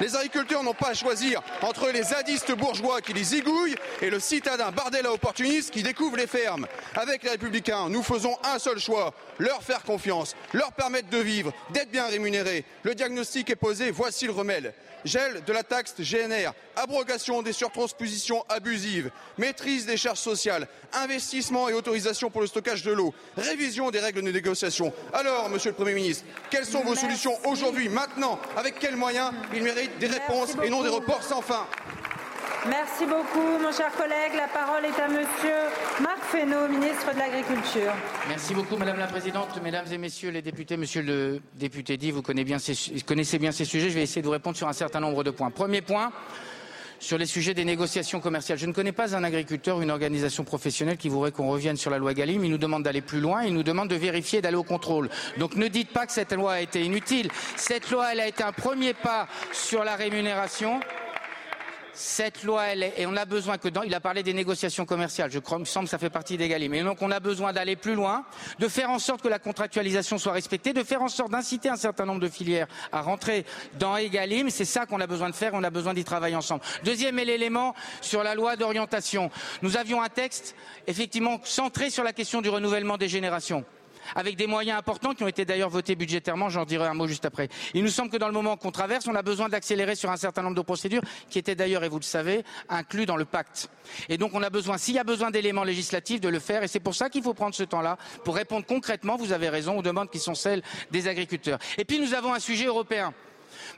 [SPEAKER 11] Les agriculteurs n'ont pas à choisir entre les zadistes bourgeois qui les zigouillent et le citadin bardel opportuniste qui découvre les fermes. Avec les Républicains, nous faisons un seul choix, leur faire confiance, leur permettre de vivre, d'être bien rémunérés. Le diagnostic est posé, voici le remède. Gel de la taxe GNR, abrogation des surtranspositions abusives, maîtrise des charges sociales, investissement et autorisation pour le stockage de l'eau, révision des règles de négociation. Alors, Monsieur le Premier ministre, quelles sont vos solutions aujourd'hui, maintenant? Avec quels moyens? Il mérite des réponses et non des reports sans fin.
[SPEAKER 2] Merci beaucoup, mon cher collègue. La parole est à Monsieur Marc Fesneau, ministre de l'Agriculture.
[SPEAKER 4] Merci beaucoup, Madame la Présidente, Mesdames et Messieurs les députés. Monsieur le député dit, vous connaissez bien ces, sujets. Je vais essayer de vous répondre sur un certain nombre de points. Premier point sur les sujets des négociations commerciales. Je ne connais pas un agriculteur ou une organisation professionnelle qui voudrait qu'on revienne sur la loi Galim. Il nous demande d'aller plus loin, il nous demande de vérifier, d'aller au contrôle. Donc ne dites pas que cette loi a été inutile. Cette loi, elle a été un premier pas sur la rémunération. Cette loi, elle est, et on a besoin que dans, il a parlé des négociations commerciales, je crois, il me semble que ça fait partie d'Egalim. Mais donc on a besoin d'aller plus loin, de faire en sorte que la contractualisation soit respectée, de faire en sorte d'inciter un certain nombre de filières à rentrer dans Egalim. C'est ça qu'on a besoin de faire, on a besoin d'y travailler ensemble. Deuxième élément sur la loi d'orientation. Nous avions un texte, effectivement, centré sur la question du renouvellement des générations avec des moyens importants qui ont été d'ailleurs votés budgétairement, j'en dirai un mot juste après. Il nous semble que dans le moment qu'on traverse, on a besoin d'accélérer sur un certain nombre de procédures qui étaient d'ailleurs, et vous le savez, inclus dans le pacte. Et donc on a besoin, s'il y a besoin d'éléments législatifs, de le faire, et c'est pour ça qu'il faut prendre ce temps-là, pour répondre concrètement, vous avez raison, aux demandes qui sont celles des agriculteurs. Et puis nous avons un sujet européen.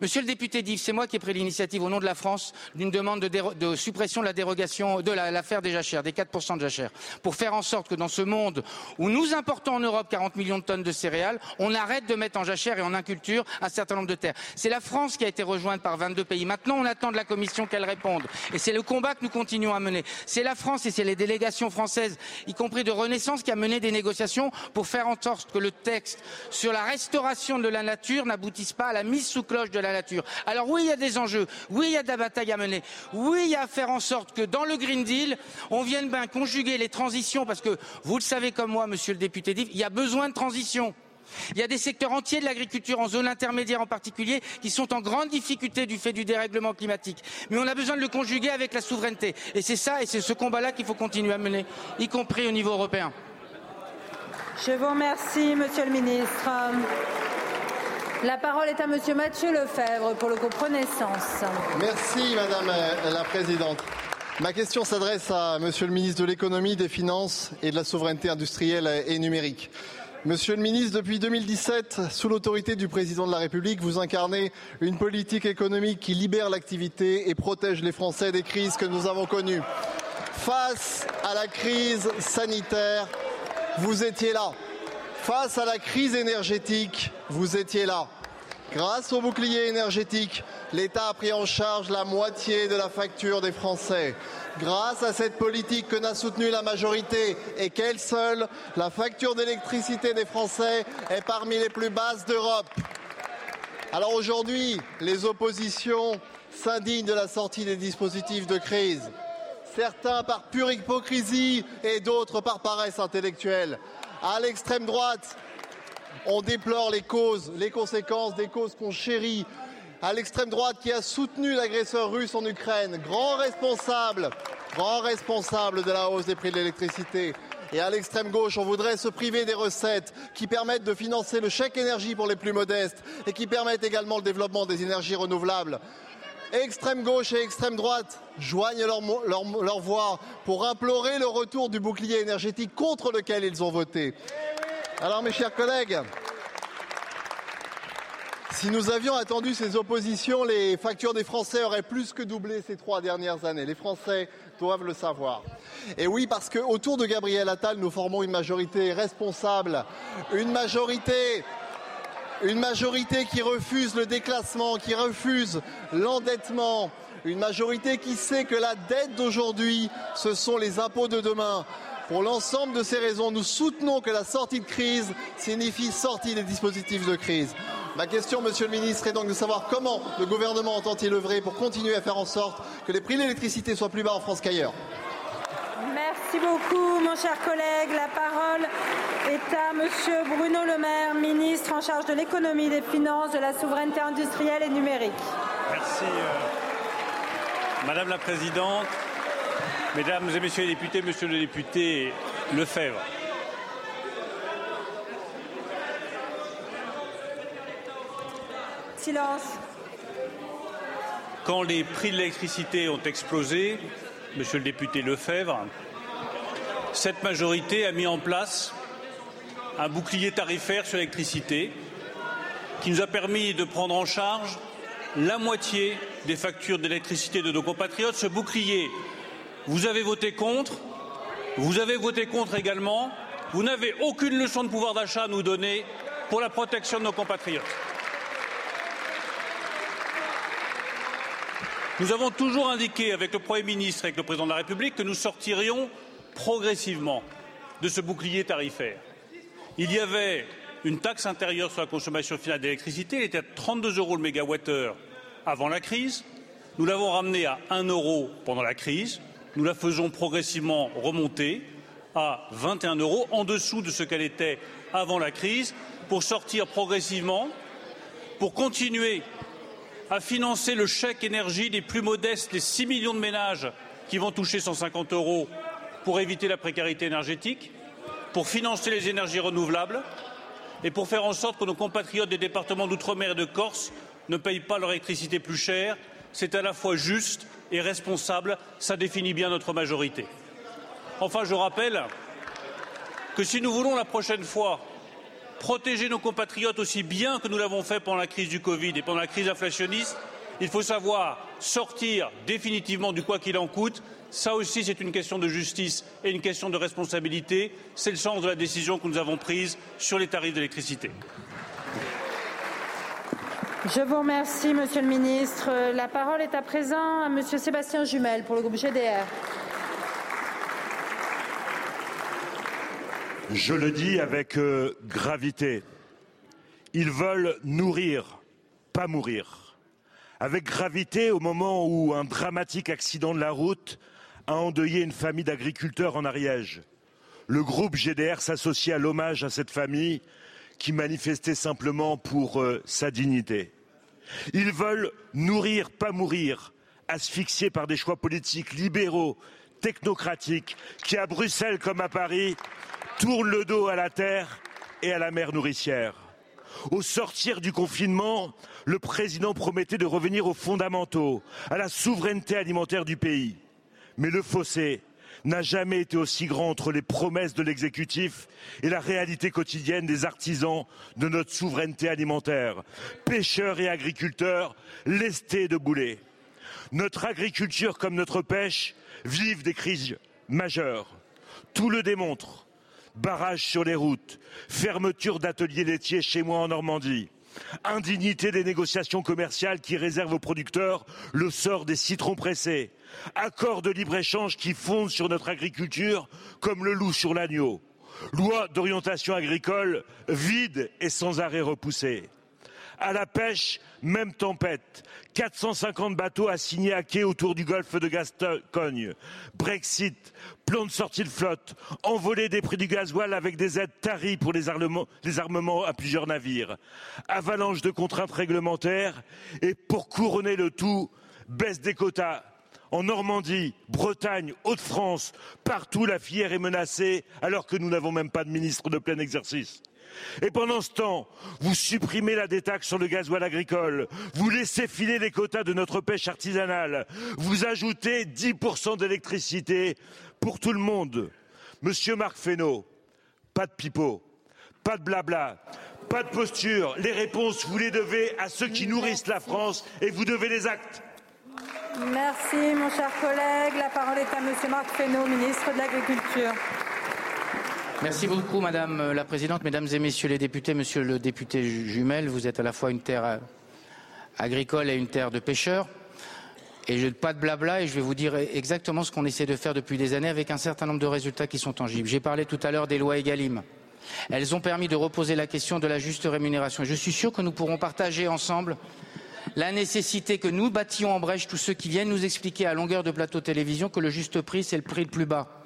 [SPEAKER 4] Monsieur le député Div, c'est moi qui ai pris l'initiative au nom de la France d'une demande de, suppression de la dérogation de l'affaire des jachères, des 4% de jachères, pour faire en sorte que dans ce monde où nous importons en Europe 40 millions de tonnes de céréales, on arrête de mettre en jachère et en inculture un certain nombre de terres. C'est la France qui a été rejointe par 22 pays. Maintenant, on attend de la Commission qu'elle réponde. Et c'est le combat que nous continuons à mener. C'est la France et c'est les délégations françaises, y compris de Renaissance, qui a mené des négociations pour faire en sorte que le texte sur la restauration de la nature n'aboutisse pas à la mise sous cloche de la nature. Alors oui, il y a des enjeux, oui, il y a de la bataille à mener, oui, il y a à faire en sorte que dans le Green Deal, on vienne bien conjuguer les transitions, parce que vous le savez comme moi, monsieur le député il y a besoin de transition. Il y a des secteurs entiers de l'agriculture, en zone intermédiaire en particulier, qui sont en grande difficulté du fait du dérèglement climatique. Mais on a besoin de le conjuguer avec la souveraineté. Et c'est ça, et c'est ce combat-là qu'il faut continuer à mener, y compris au niveau européen.
[SPEAKER 2] Je vous remercie, monsieur le ministre. La parole est à Monsieur Mathieu Lefebvre pour le groupe Renaissance.
[SPEAKER 12] Merci Madame la Présidente. Ma question s'adresse à Monsieur le ministre de l'économie, des finances et de la souveraineté industrielle et numérique. Monsieur le ministre, depuis 2017, sous l'autorité du président de la République, vous incarnez une politique économique qui libère l'activité et protège les Français des crises que nous avons connues. Face à la crise sanitaire, vous étiez là. Face à la crise énergétique, vous étiez là. Grâce au bouclier énergétique, l'État a pris en charge la moitié de la facture des Français. Grâce à cette politique que n'a soutenue la majorité et qu'elle seule, la facture d'électricité des Français est parmi les plus basses d'Europe. Alors aujourd'hui, les oppositions s'indignent de la sortie des dispositifs de crise. Certains par pure hypocrisie et d'autres par paresse intellectuelle à l'extrême droite, on déplore les causes, les conséquences des causes qu'on chérit. À l'extrême droite qui a soutenu l'agresseur russe en Ukraine, grand responsable, de la hausse des prix de l'électricité. Et à l'extrême gauche, on voudrait se priver des recettes qui permettent de financer le chèque énergie pour les plus modestes et qui permettent également le développement des énergies renouvelables extrême gauche et extrême droite joignent leur, voix pour implorer le retour du bouclier énergétique contre lequel ils ont voté. Alors mes chers collègues, si nous avions attendu ces oppositions, les factures des Français auraient plus que doublé ces trois dernières années. Les Français doivent le savoir. Et oui, parce qu'autour de Gabriel Attal, nous formons une majorité responsable, une majorité une majorité qui refuse le déclassement, qui refuse l'endettement, une majorité qui sait que la dette d'aujourd'hui, ce sont les impôts de demain. Pour l'ensemble de ces raisons, nous soutenons que la sortie de crise signifie sortie des dispositifs de crise. Ma question, Monsieur le Ministre, est donc de savoir comment le gouvernement entend-il œuvrer pour continuer à faire en sorte que les prix de l'électricité soient plus bas en France qu'ailleurs.
[SPEAKER 2] Merci beaucoup, mon cher collègue. La parole est à Monsieur Bruno Le Maire, ministre en charge de l'économie, des finances, de la souveraineté industrielle et numérique.
[SPEAKER 13] Merci, euh, Madame la Présidente, Mesdames et Messieurs les députés, Monsieur le député Lefebvre.
[SPEAKER 2] Silence.
[SPEAKER 13] Quand les prix de l'électricité ont explosé, Monsieur le député Lefebvre, cette majorité a mis en place un bouclier tarifaire sur l'électricité qui nous a permis de prendre en charge la moitié des factures d'électricité de nos compatriotes. Ce bouclier, vous avez voté contre, vous avez voté contre également, vous n'avez aucune leçon de pouvoir d'achat à nous donner pour la protection de nos compatriotes. Nous avons toujours indiqué avec le Premier ministre et avec le Président de la République que nous sortirions progressivement de ce bouclier tarifaire. Il y avait une taxe intérieure sur la consommation finale d'électricité, elle était à 32 euros le mégawattheure avant la crise. Nous l'avons ramenée à 1 euro pendant la crise. Nous la faisons progressivement remonter à 21 euros, en dessous de ce qu'elle était avant la crise, pour sortir progressivement, pour continuer à financer le chèque énergie des plus modestes, les 6 millions de ménages qui vont toucher 150 euros pour éviter la précarité énergétique, pour financer les énergies renouvelables et pour faire en sorte que nos compatriotes des départements d'outre-mer et de Corse ne payent pas leur électricité plus cher. C'est à la fois juste et responsable. Ça définit bien notre majorité. Enfin, je rappelle que si nous voulons la prochaine fois protéger nos compatriotes aussi bien que nous l'avons fait pendant la crise du Covid et pendant la crise inflationniste, il faut savoir sortir définitivement du quoi qu'il en coûte. Ça aussi, c'est une question de justice et une question de responsabilité. C'est le sens de la décision que nous avons prise sur les tarifs d'électricité.
[SPEAKER 2] Je vous remercie, Monsieur le Ministre. La parole est à présent à Monsieur Sébastien Jumel pour le groupe GDR.
[SPEAKER 14] Je le dis avec euh, gravité. Ils veulent nourrir, pas mourir. Avec gravité, au moment où un dramatique accident de la route a endeuillé une famille d'agriculteurs en Ariège. Le groupe GDR s'associe à l'hommage à cette famille qui manifestait simplement pour euh, sa dignité. Ils veulent nourrir, pas mourir, asphyxiés par des choix politiques libéraux, technocratiques, qui à Bruxelles comme à Paris tournent le dos à la terre et à la mer nourricière. Au sortir du confinement, le président promettait de revenir aux fondamentaux, à la souveraineté alimentaire du pays. Mais le fossé n'a jamais été aussi grand entre les promesses de l'exécutif et la réalité quotidienne des artisans de notre souveraineté alimentaire, pêcheurs et agriculteurs lestés de boulets. Notre agriculture comme notre pêche vivent des crises majeures. Tout le démontre. Barrages sur les routes, fermeture d'ateliers laitiers chez moi en Normandie, indignité des négociations commerciales qui réservent aux producteurs le sort des citrons pressés, accords de libre-échange qui fondent sur notre agriculture comme le loup sur l'agneau, loi d'orientation agricole vide et sans arrêt repoussée. À la pêche, même tempête. 450 bateaux assignés à quai autour du golfe de Gascogne. Brexit, plan de sortie de flotte, envolée des prix du gasoil avec des aides taries pour les armements, à plusieurs navires. Avalanche de contraintes réglementaires et pour couronner le tout, baisse des quotas en Normandie, Bretagne, Hauts-de-France, partout la filière est menacée alors que nous n'avons même pas de ministre de plein exercice. Et pendant ce temps, vous supprimez la détaxe sur le gasoil agricole, vous laissez filer les quotas de notre pêche artisanale, vous ajoutez 10% d'électricité pour tout le monde. Monsieur Marc Fesneau, pas de pipeau, pas de blabla, pas de posture. Les réponses, vous les devez à ceux qui nourrissent la France et vous devez les actes.
[SPEAKER 2] Merci, mon cher collègue. La parole est à Monsieur Marc Fesneau, ministre de l'Agriculture.
[SPEAKER 4] Merci beaucoup, Madame la Présidente, Mesdames et Messieurs les députés, Monsieur le député Jumel, vous êtes à la fois une terre euh, agricole et une terre de pêcheurs. Et je pas de blabla et je vais vous dire exactement ce qu'on essaie de faire depuis des années avec un certain nombre de résultats qui sont tangibles. J'ai parlé tout à l'heure des lois Egalim. Elles ont permis de reposer la question de la juste rémunération. Je suis sûr que nous pourrons partager ensemble la nécessité que nous bâtions en brèche tous ceux qui viennent nous expliquer à longueur de plateau télévision que le juste prix, c'est le prix le plus bas.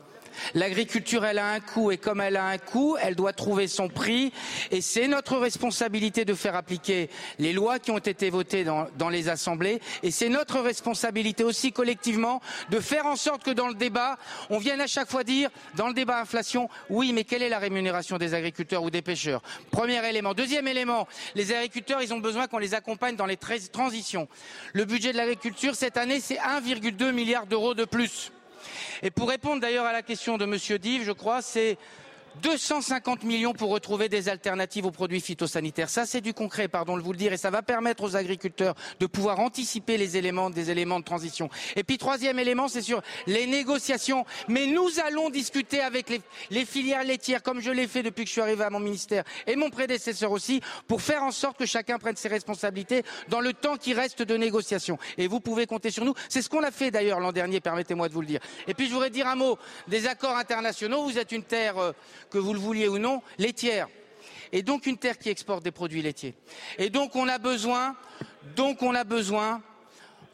[SPEAKER 4] L'agriculture, elle a un coût et comme elle a un coût, elle doit trouver son prix et c'est notre responsabilité de faire appliquer les lois qui ont été votées dans, les assemblées et c'est notre responsabilité aussi collectivement de faire en sorte que dans le débat, on vienne à chaque fois dire, dans le débat inflation, oui, mais quelle est la rémunération des agriculteurs ou des pêcheurs? Premier élément. Deuxième élément, les agriculteurs, ils ont besoin qu'on les accompagne dans les transitions. Le budget de l'agriculture cette année, c'est 1,2 milliard d'euros de plus. Et pour répondre d'ailleurs à la question de M. Dive, je crois, c'est 250 millions pour retrouver des alternatives aux produits phytosanitaires. Ça, c'est du concret, pardon de vous le dire, et ça va permettre aux agriculteurs de pouvoir anticiper les éléments, des éléments de transition. Et puis, troisième élément, c'est sur les négociations. Mais nous allons discuter avec les, les filières laitières, comme je l'ai fait depuis que je suis arrivé à mon ministère, et mon prédécesseur aussi, pour faire en sorte que chacun prenne ses responsabilités dans le temps qui reste de négociation. Et vous pouvez compter sur nous. C'est ce qu'on a fait d'ailleurs l'an dernier, permettez-moi de vous le dire. Et puis, je voudrais dire un mot des accords internationaux. Vous êtes une terre euh, que vous le vouliez ou non, laitière. Et donc une terre qui exporte des produits laitiers. Et donc on a besoin, donc on a besoin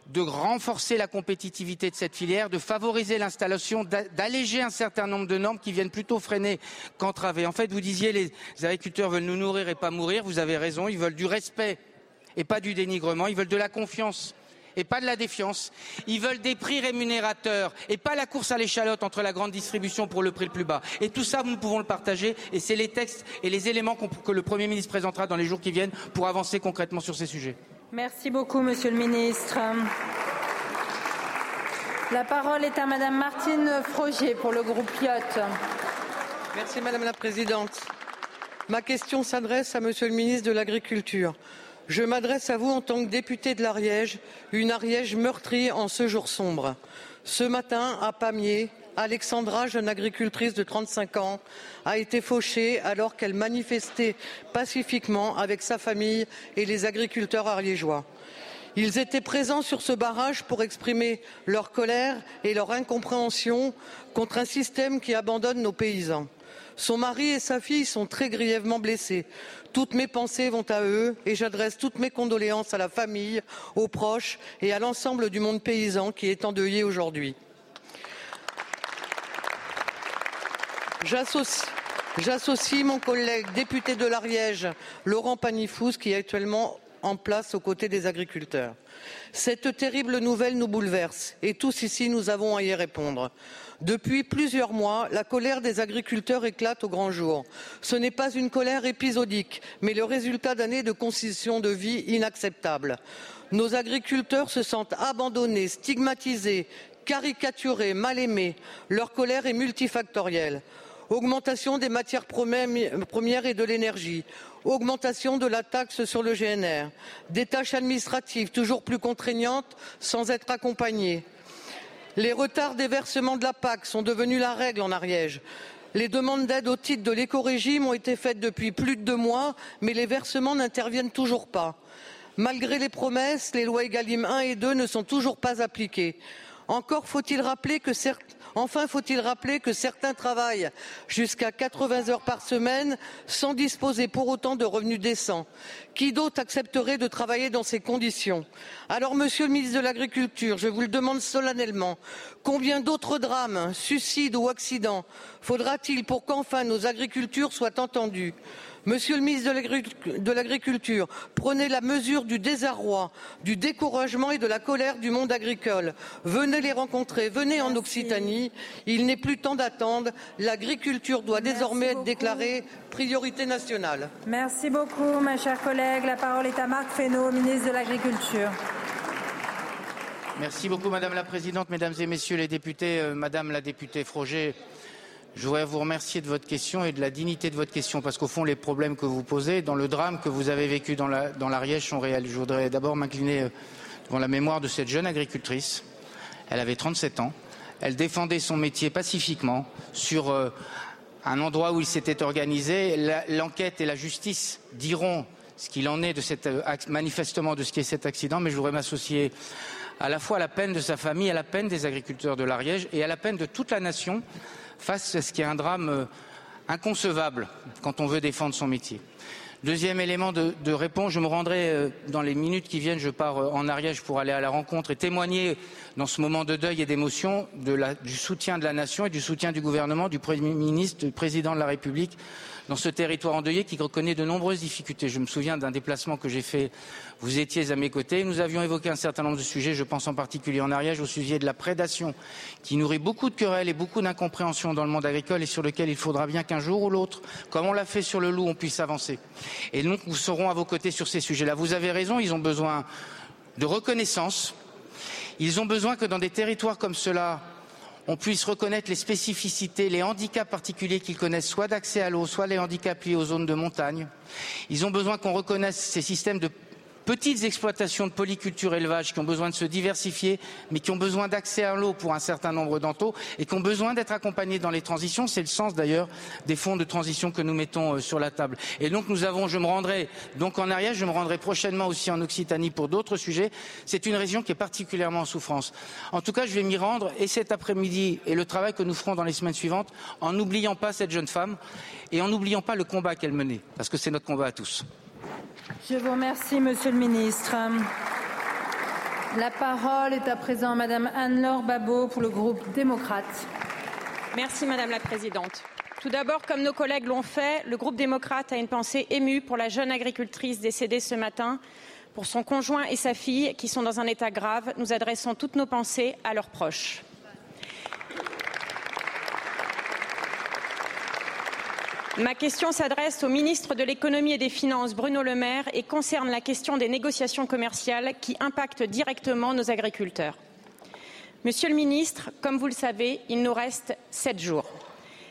[SPEAKER 4] de renforcer la compétitivité de cette filière, de favoriser l'installation, d'alléger un certain nombre de normes qui viennent plutôt freiner qu'entraver. En fait, vous disiez les agriculteurs veulent nous nourrir et pas mourir. Vous avez raison. Ils veulent du respect et pas du dénigrement. Ils veulent de la confiance et pas de la défiance. Ils veulent des prix rémunérateurs et pas la course à l'échalote entre la grande distribution pour le prix le plus bas. Et tout ça, nous pouvons le partager et c'est les textes et les éléments que le Premier ministre présentera dans les jours qui viennent pour avancer concrètement sur ces sujets.
[SPEAKER 2] Merci beaucoup, Monsieur le ministre. La parole est à Madame Martine Frogier pour le groupe Piot.
[SPEAKER 15] Merci Madame la Présidente. Ma question s'adresse à Monsieur le ministre de l'Agriculture. Je m'adresse à vous en tant que député de l'Ariège, une Ariège meurtrie en ce jour sombre. Ce matin, à Pamiers, Alexandra, jeune agricultrice de 35 ans, a été fauchée alors qu'elle manifestait pacifiquement avec sa famille et les agriculteurs ariégeois. Ils étaient présents sur ce barrage pour exprimer leur colère et leur incompréhension contre un système qui abandonne nos paysans. Son mari et sa fille sont très grièvement blessés. Toutes mes pensées vont à eux et j'adresse toutes mes condoléances à la famille, aux proches et à l'ensemble du monde paysan qui est endeuillé aujourd'hui. J'associe mon collègue député de l'Ariège, Laurent Panifous, qui est actuellement en place aux côtés des agriculteurs. Cette terrible nouvelle nous bouleverse et tous ici nous avons à y répondre. Depuis plusieurs mois, la colère des agriculteurs éclate au grand jour. Ce n'est pas une colère épisodique, mais le résultat d'années de concessions de vie inacceptables. Nos agriculteurs se sentent abandonnés, stigmatisés, caricaturés, mal aimés. Leur colère est multifactorielle augmentation des matières premières et de l'énergie, augmentation de la taxe sur le GNR, des tâches administratives toujours plus contraignantes sans être accompagnées. Les retards des versements de la PAC sont devenus la règle en Ariège. Les demandes d'aide au titre de l'éco-régime ont été faites depuis plus de deux mois, mais les versements n'interviennent toujours pas. Malgré les promesses, les lois Egalim 1 et 2 ne sont toujours pas appliquées. Encore faut-il rappeler que certes, Enfin, faut-il rappeler que certains travaillent jusqu'à 80 heures par semaine sans disposer pour autant de revenus décents. Qui d'autre accepterait de travailler dans ces conditions? Alors, Monsieur le ministre de l'Agriculture, je vous le demande solennellement, combien d'autres drames, suicides ou accidents faudra-t-il pour qu'enfin nos agricultures soient entendues? Monsieur le ministre de l'Agriculture, prenez la mesure du désarroi, du découragement et de la colère du monde agricole. Venez les rencontrer, venez en Occitanie. Il n'est plus temps d'attendre. L'agriculture doit désormais être déclarée priorité nationale.
[SPEAKER 2] Merci beaucoup, ma chère collègue. La parole est à Marc Fesneau, ministre de l'Agriculture.
[SPEAKER 4] Merci beaucoup, Madame la Présidente, Mesdames et Messieurs les députés, euh, Madame la députée Froger. Je voudrais vous remercier de votre question et de la dignité de votre question, parce qu'au fond, les problèmes que vous posez, dans le drame que vous avez vécu dans l'Ariège, sont réels. Je voudrais d'abord m'incliner euh, devant la mémoire de cette jeune agricultrice. Elle avait 37 ans. Elle défendait son métier pacifiquement sur euh, un endroit où il s'était organisé. L'enquête et la justice diront ce qu'il en est de cette, euh, manifestement de ce qui est cet accident, mais je voudrais m'associer à la fois à la peine de sa famille, à la peine des agriculteurs de l'Ariège et à la peine de toute la nation face à ce qui est un drame euh, inconcevable quand on veut défendre son métier. Deuxième élément de, réponse, je me rendrai euh, dans les minutes qui viennent, je pars euh, en Ariège pour aller à la rencontre et témoigner dans ce moment de deuil et d'émotion du soutien de la nation et du soutien du gouvernement, du Premier ministre, du Président de la République dans ce territoire endeuillé qui reconnaît de nombreuses difficultés. Je me souviens d'un déplacement que j'ai fait. Vous étiez à mes côtés. Nous avions évoqué un certain nombre de sujets. Je pense en particulier en Ariège au sujet de la prédation qui nourrit beaucoup de querelles et beaucoup d'incompréhension dans le monde agricole et sur lequel il faudra bien qu'un jour ou l'autre, comme on l'a fait sur le loup, on puisse avancer. Et donc nous serons à vos côtés sur ces sujets-là. Vous avez raison, ils ont besoin de reconnaissance. Ils ont besoin que dans des territoires comme cela, on puisse reconnaître les spécificités, les handicaps particuliers qu'ils connaissent, soit d'accès à l'eau, soit les handicaps liés aux zones de montagne. Ils ont besoin qu'on reconnaisse ces systèmes de petites exploitations de polyculture élevage qui ont besoin de se diversifier, mais qui ont besoin d'accès à l'eau pour un certain nombre d'entre et qui ont besoin d'être accompagnés dans les transitions. C'est le sens d'ailleurs des fonds de transition que nous mettons euh, sur la table. Et donc nous avons, je me rendrai donc en arrière, je me rendrai prochainement aussi en Occitanie pour d'autres sujets. C'est une région qui est particulièrement en souffrance. En tout cas, je vais m'y rendre et cet après-midi et le travail que nous ferons dans les semaines suivantes en n'oubliant pas cette jeune femme et en n'oubliant pas le combat qu'elle menait, parce que c'est notre combat à tous.
[SPEAKER 2] Je vous remercie, Monsieur le Ministre. La parole est à présent Madame Anne-Laure Babot pour le groupe démocrate.
[SPEAKER 6] Merci Madame la Présidente. Tout d'abord, comme nos collègues l'ont fait, le groupe démocrate a une pensée émue pour la jeune agricultrice décédée ce matin
[SPEAKER 16] Pour son conjoint et sa fille, qui sont dans un état grave, nous adressons toutes nos pensées à leurs proches. Ma question s'adresse au ministre de l'économie et des finances, Bruno Le Maire, et concerne la question des négociations commerciales qui impactent directement nos agriculteurs. Monsieur le ministre, comme vous le savez, il nous reste sept jours.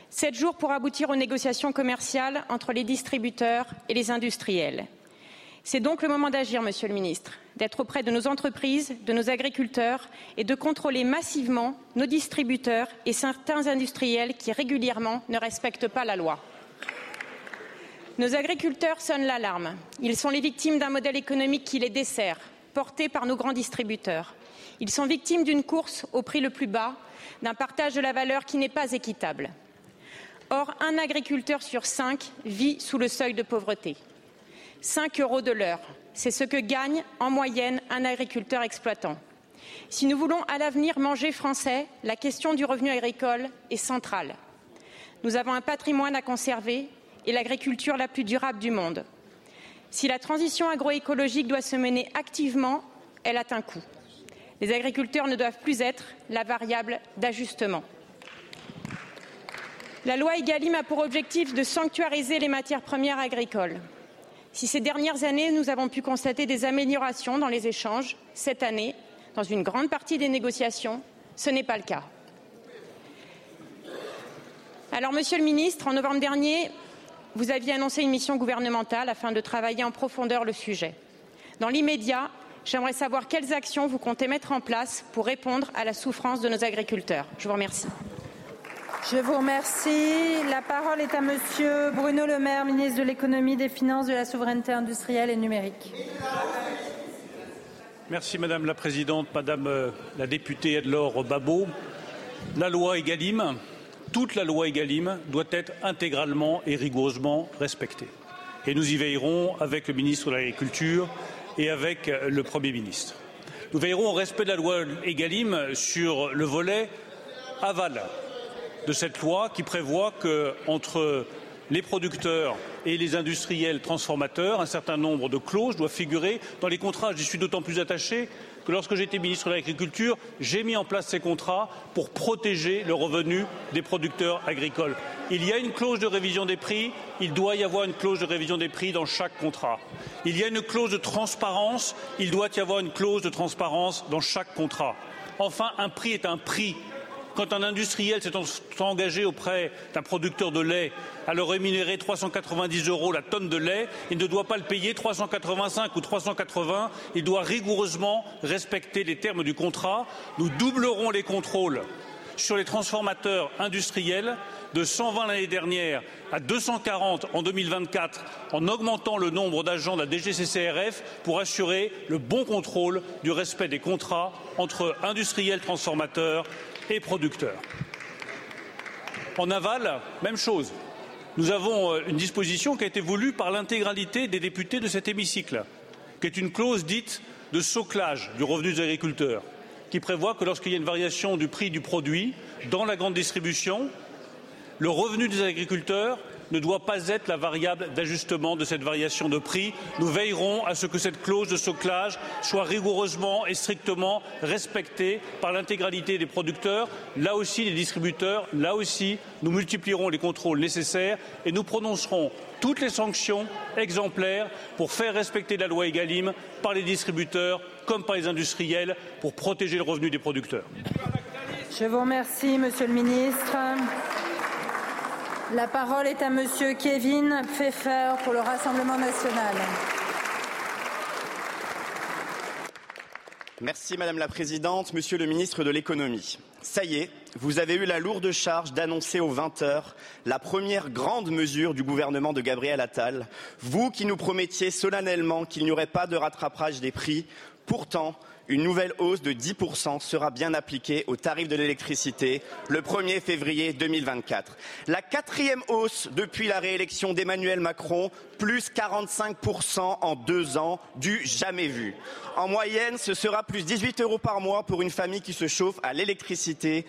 [SPEAKER 16] Sept jours pour aboutir aux négociations commerciales entre les distributeurs et les industriels. C'est donc le moment d'agir, Monsieur le ministre, d'être auprès de nos entreprises, de nos agriculteurs et de contrôler massivement nos distributeurs et certains industriels qui régulièrement ne respectent pas la loi. Nos agriculteurs sonnent l'alarme. Ils sont les victimes d'un modèle économique qui les dessert, porté par nos grands distributeurs. Ils sont victimes d'une course au prix le plus bas, d'un partage de la valeur qui n'est pas équitable. Or, un agriculteur sur cinq vit sous le seuil de pauvreté. 5 euros de l'heure, c'est ce que gagne en moyenne un agriculteur exploitant. Si nous voulons à l'avenir manger français, la question du revenu agricole est centrale. Nous avons un patrimoine à conserver et l'agriculture la plus durable du monde. Si la transition agroécologique doit se mener activement, elle a un coût. Les agriculteurs ne doivent plus être la variable d'ajustement. La loi Egalim a pour objectif de sanctuariser les matières premières agricoles. Si ces dernières années, nous avons pu constater des améliorations dans les échanges, cette année, dans une grande partie des négociations, ce n'est pas le cas. Alors, Monsieur le Ministre, en novembre dernier, vous aviez annoncé une mission gouvernementale afin de travailler en profondeur le sujet. Dans l'immédiat, j'aimerais savoir quelles actions vous comptez mettre en place pour répondre à la souffrance de nos agriculteurs. Je vous remercie.
[SPEAKER 2] Je vous remercie. La parole est à Monsieur Bruno Le Maire, ministre de l'économie, des finances, de la souveraineté industrielle et numérique.
[SPEAKER 13] Merci Madame la Présidente, Madame euh, la députée Edlore Babot. La loi Egalim toute la loi Egalim doit être intégralement et rigoureusement respectée. Et nous y veillerons avec le ministre de l'Agriculture et avec le Premier ministre. Nous veillerons au respect de la loi Egalim sur le volet aval de cette loi qui prévoit que entre les producteurs et les industriels transformateurs, un certain nombre de clauses doivent figurer dans les contrats. J'y suis d'autant plus attaché que lorsque j'étais ministre de l'Agriculture, j'ai mis en place ces contrats pour protéger le revenu des producteurs agricoles. Il y a une clause de révision des prix, il doit y avoir une clause de révision des prix dans chaque contrat. Il y a une clause de transparence, il doit y avoir une clause de transparence dans chaque contrat. Enfin, un prix est un prix quand un industriel s'est engagé auprès d'un producteur de lait à le rémunérer 390 euros la tonne de lait, il ne doit pas le payer 385 ou 380. Il doit rigoureusement respecter les termes du contrat. Nous doublerons les contrôles sur les transformateurs industriels de 120 l'année dernière à 240 en 2024 en augmentant le nombre d'agents de la DGCCRF pour assurer le bon contrôle du respect des contrats entre industriels transformateurs et producteurs. En aval, même chose. Nous avons euh, une disposition qui a été voulue par l'intégralité des députés de cet hémicycle, qui est une clause dite de soclage du revenu des agriculteurs, qui prévoit que lorsqu'il y a une variation du prix du produit dans la grande distribution, le revenu des agriculteurs ne doit pas être la variable d'ajustement de cette variation de prix. Nous veillerons à ce que cette clause de soclage soit rigoureusement et strictement respectée par l'intégralité des producteurs, là aussi des distributeurs, là aussi nous multiplierons les contrôles nécessaires et nous prononcerons toutes les sanctions exemplaires pour faire respecter la loi Egalim par les distributeurs comme par les industriels pour protéger le revenu des producteurs.
[SPEAKER 2] Je vous remercie, Monsieur le Ministre. La parole est à Monsieur Kevin Pfeffer pour le Rassemblement national.
[SPEAKER 17] Merci Madame la Présidente, Monsieur le Ministre de l'Économie. Ça y est, vous avez eu la lourde charge d'annoncer aux 20 heures la première grande mesure du gouvernement de Gabriel Attal, vous qui nous promettiez solennellement qu'il n'y aurait pas de rattrapage des prix. Pourtant, une nouvelle hausse de 10% sera bien appliquée au tarif de l'électricité le 1er février 2024. La quatrième hausse depuis la réélection d'Emmanuel Macron, plus 45% en deux ans, du jamais vu. En moyenne, ce sera plus 18 euros par mois pour une famille qui se chauffe à l'électricité,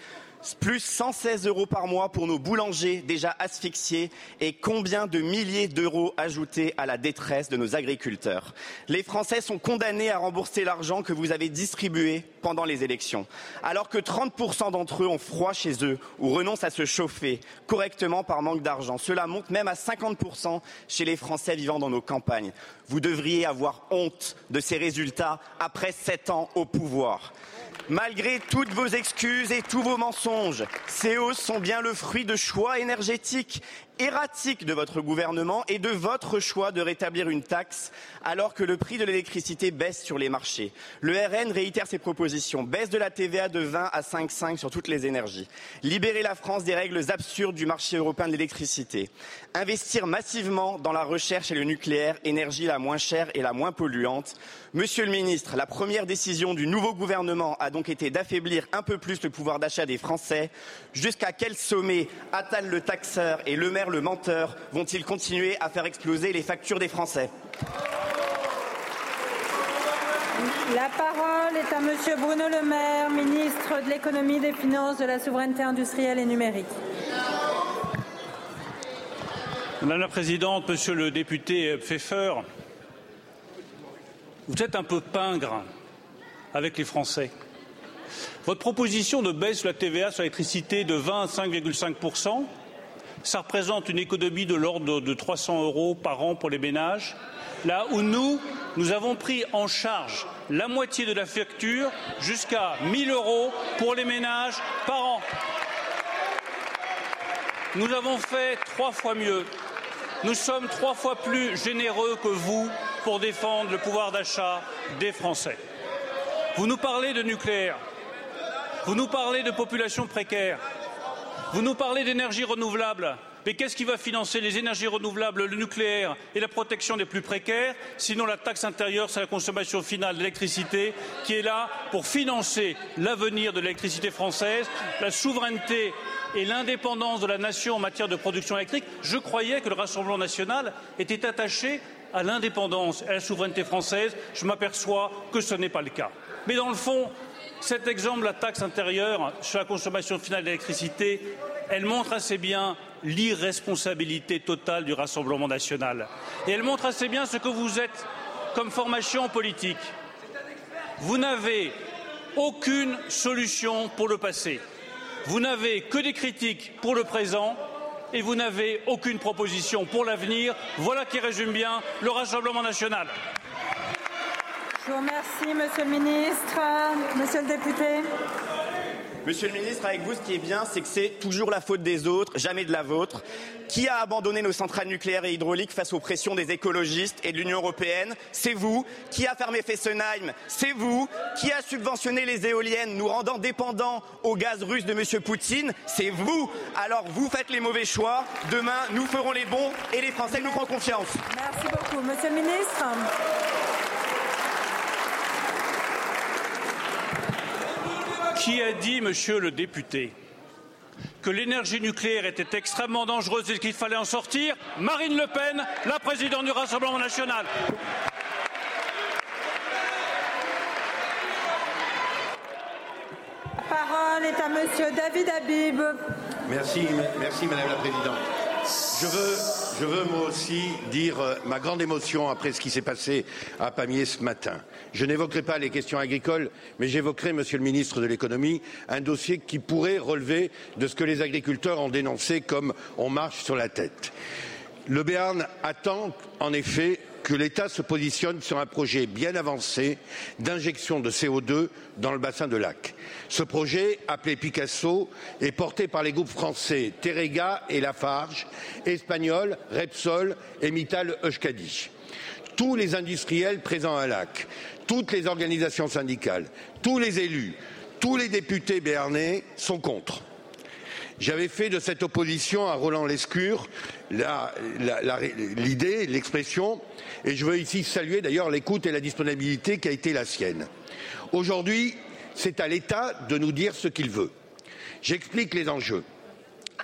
[SPEAKER 17] plus 116 euros par mois pour nos boulangers déjà asphyxiés et combien de milliers d'euros ajoutés à la détresse de nos agriculteurs. Les Français sont condamnés à rembourser l'argent que vous avez distribué pendant les élections, alors que 30% d'entre eux ont froid chez eux ou renoncent à se chauffer correctement par manque d'argent. Cela monte même à 50% chez les Français vivant dans nos campagnes. Vous devriez avoir honte de ces résultats après sept ans au pouvoir. Malgré toutes vos excuses et tous vos mensonges, ces hausses sont bien le fruit de choix énergétiques erratique de votre gouvernement et de votre choix de rétablir une taxe alors que le prix de l'électricité baisse sur les marchés. Le RN réitère ses propositions. Baisse de la TVA de 20 à 5,5 sur toutes les énergies. Libérer la France des règles absurdes du marché européen de l'électricité. Investir massivement dans la recherche et le nucléaire, énergie la moins chère et la moins polluante. Monsieur le ministre, la première décision du nouveau gouvernement a donc été d'affaiblir un peu plus le pouvoir d'achat des Français. Jusqu'à quel sommet Attal le taxeur et le maire le menteur vont-ils continuer à faire exploser les factures des Français?
[SPEAKER 2] La parole est à Monsieur Bruno Le Maire, ministre de l'économie, des finances, de la souveraineté industrielle et numérique.
[SPEAKER 13] Madame la Présidente, Monsieur le député Pfeffer, vous êtes un peu pingre avec les Français. Votre proposition de baisse de la TVA sur l'électricité de 20 à 5,5 ça représente une économie de l'ordre de 300 euros par an pour les ménages, là où nous, nous avons pris en charge la moitié de la facture jusqu'à 1000 euros pour les ménages par an. Nous avons fait trois fois mieux. Nous sommes trois fois plus généreux que vous pour défendre le pouvoir d'achat des Français. Vous nous parlez de nucléaire. Vous nous parlez de population précaire. Vous nous parlez d'énergie renouvelable. Mais qu'est-ce qui va financer les énergies renouvelables, le nucléaire et la protection des plus précaires Sinon la taxe intérieure, c'est la consommation finale d'électricité qui est là pour financer l'avenir de l'électricité française, la souveraineté et l'indépendance de la nation en matière de production électrique? Je croyais que le Rassemblement national était attaché à l'indépendance et à la souveraineté française. Je m'aperçois que ce n'est pas le cas. Mais dans le fond, cet exemple, la taxe intérieure sur la consommation finale d'électricité, elle montre assez bien l'irresponsabilité totale du Rassemblement national. Et elle montre assez bien ce que vous êtes comme formation politique. Vous n'avez aucune solution pour le passé. Vous n'avez que des critiques pour le présent et vous n'avez aucune proposition pour l'avenir. Voilà qui résume bien le Rassemblement national.
[SPEAKER 2] Je vous remercie, Monsieur le Ministre. Monsieur le député.
[SPEAKER 17] Monsieur le ministre, avec vous, ce qui est bien, c'est que c'est toujours la faute des autres, jamais de la vôtre. Qui a abandonné nos centrales nucléaires et hydrauliques face aux pressions des écologistes et de l'Union européenne C'est vous. Qui a fermé Fessenheim C'est vous. Qui a subventionné les éoliennes, nous rendant dépendants au gaz russe de Monsieur Poutine C'est vous. Alors vous faites les mauvais choix. Demain, nous ferons les bons et les Français nous feront confiance.
[SPEAKER 2] Merci beaucoup, Monsieur le ministre.
[SPEAKER 13] Qui a dit, monsieur le député, que l'énergie nucléaire était extrêmement dangereuse et qu'il fallait en sortir? Marine Le Pen, la présidente du Rassemblement national.
[SPEAKER 2] La parole est à monsieur David Habib.
[SPEAKER 18] Merci, merci Madame la Présidente. Je veux, je veux moi aussi dire euh, ma grande émotion après ce qui s'est passé à Pamiers ce matin. Je n'évoquerai pas les questions agricoles, mais j'évoquerai, Monsieur le ministre de l'économie, un dossier qui pourrait relever de ce que les agriculteurs ont dénoncé comme on marche sur la tête. Le Béarn attend en effet que l'État se positionne sur un projet bien avancé d'injection de CO2 dans le bassin de lac. Ce projet, appelé Picasso, est porté par les groupes français Terrega et Lafarge, espagnols Repsol et Mittal Euskadi. Tous les industriels présents à lac, toutes les organisations syndicales, tous les élus, tous les députés béarnais sont contre. J'avais fait de cette opposition à Roland Lescure l'idée, l'expression, et je veux ici saluer d'ailleurs l'écoute et la disponibilité qui a été la sienne. Aujourd'hui, c'est à l'État de nous dire ce qu'il veut. J'explique les enjeux.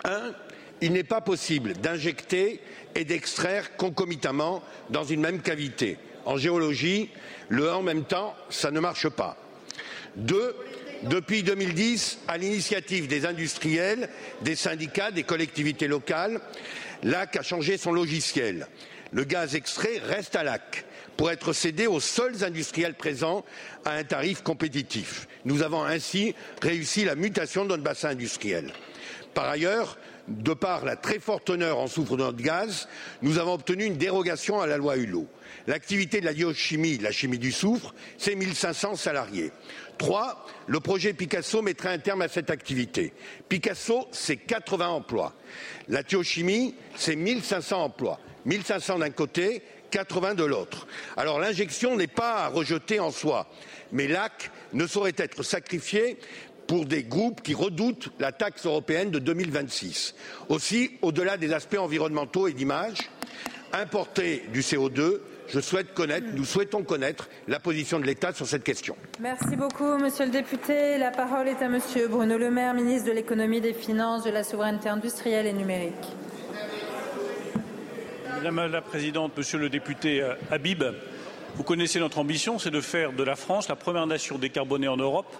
[SPEAKER 18] Un, il n'est pas possible d'injecter et d'extraire concomitamment dans une même cavité. En géologie, le en même temps, ça ne marche pas. Deux, depuis 2010, à l'initiative des industriels, des syndicats, des collectivités locales, l'AC a changé son logiciel. Le gaz extrait reste à l'AC pour être cédé aux seuls industriels présents à un tarif compétitif. Nous avons ainsi réussi la mutation de notre bassin industriel. Par ailleurs, de par la très forte teneur en soufre de notre gaz, nous avons obtenu une dérogation à la loi Hulot. L'activité de la biochimie, la chimie du soufre, c'est 1500 salariés. Trois, le projet Picasso mettrait un terme à cette activité. Picasso, c'est 80 emplois. La thiochimie, c'est 1500 emplois. 1500 d'un côté, 80 de l'autre. Alors l'injection n'est pas à rejeter en soi, mais l'AC ne saurait être sacrifié pour des groupes qui redoutent la taxe européenne de 2026. Aussi, au-delà des aspects environnementaux et d'image, importer du CO2 je souhaite connaître, nous souhaitons connaître la position de l'État sur cette question.
[SPEAKER 2] Merci beaucoup, monsieur le député. La parole est à monsieur Bruno Le Maire, ministre de l'économie, des finances, de la souveraineté industrielle et numérique.
[SPEAKER 13] Madame la présidente, monsieur le député euh, Habib, vous connaissez notre ambition, c'est de faire de la France la première nation décarbonée en Europe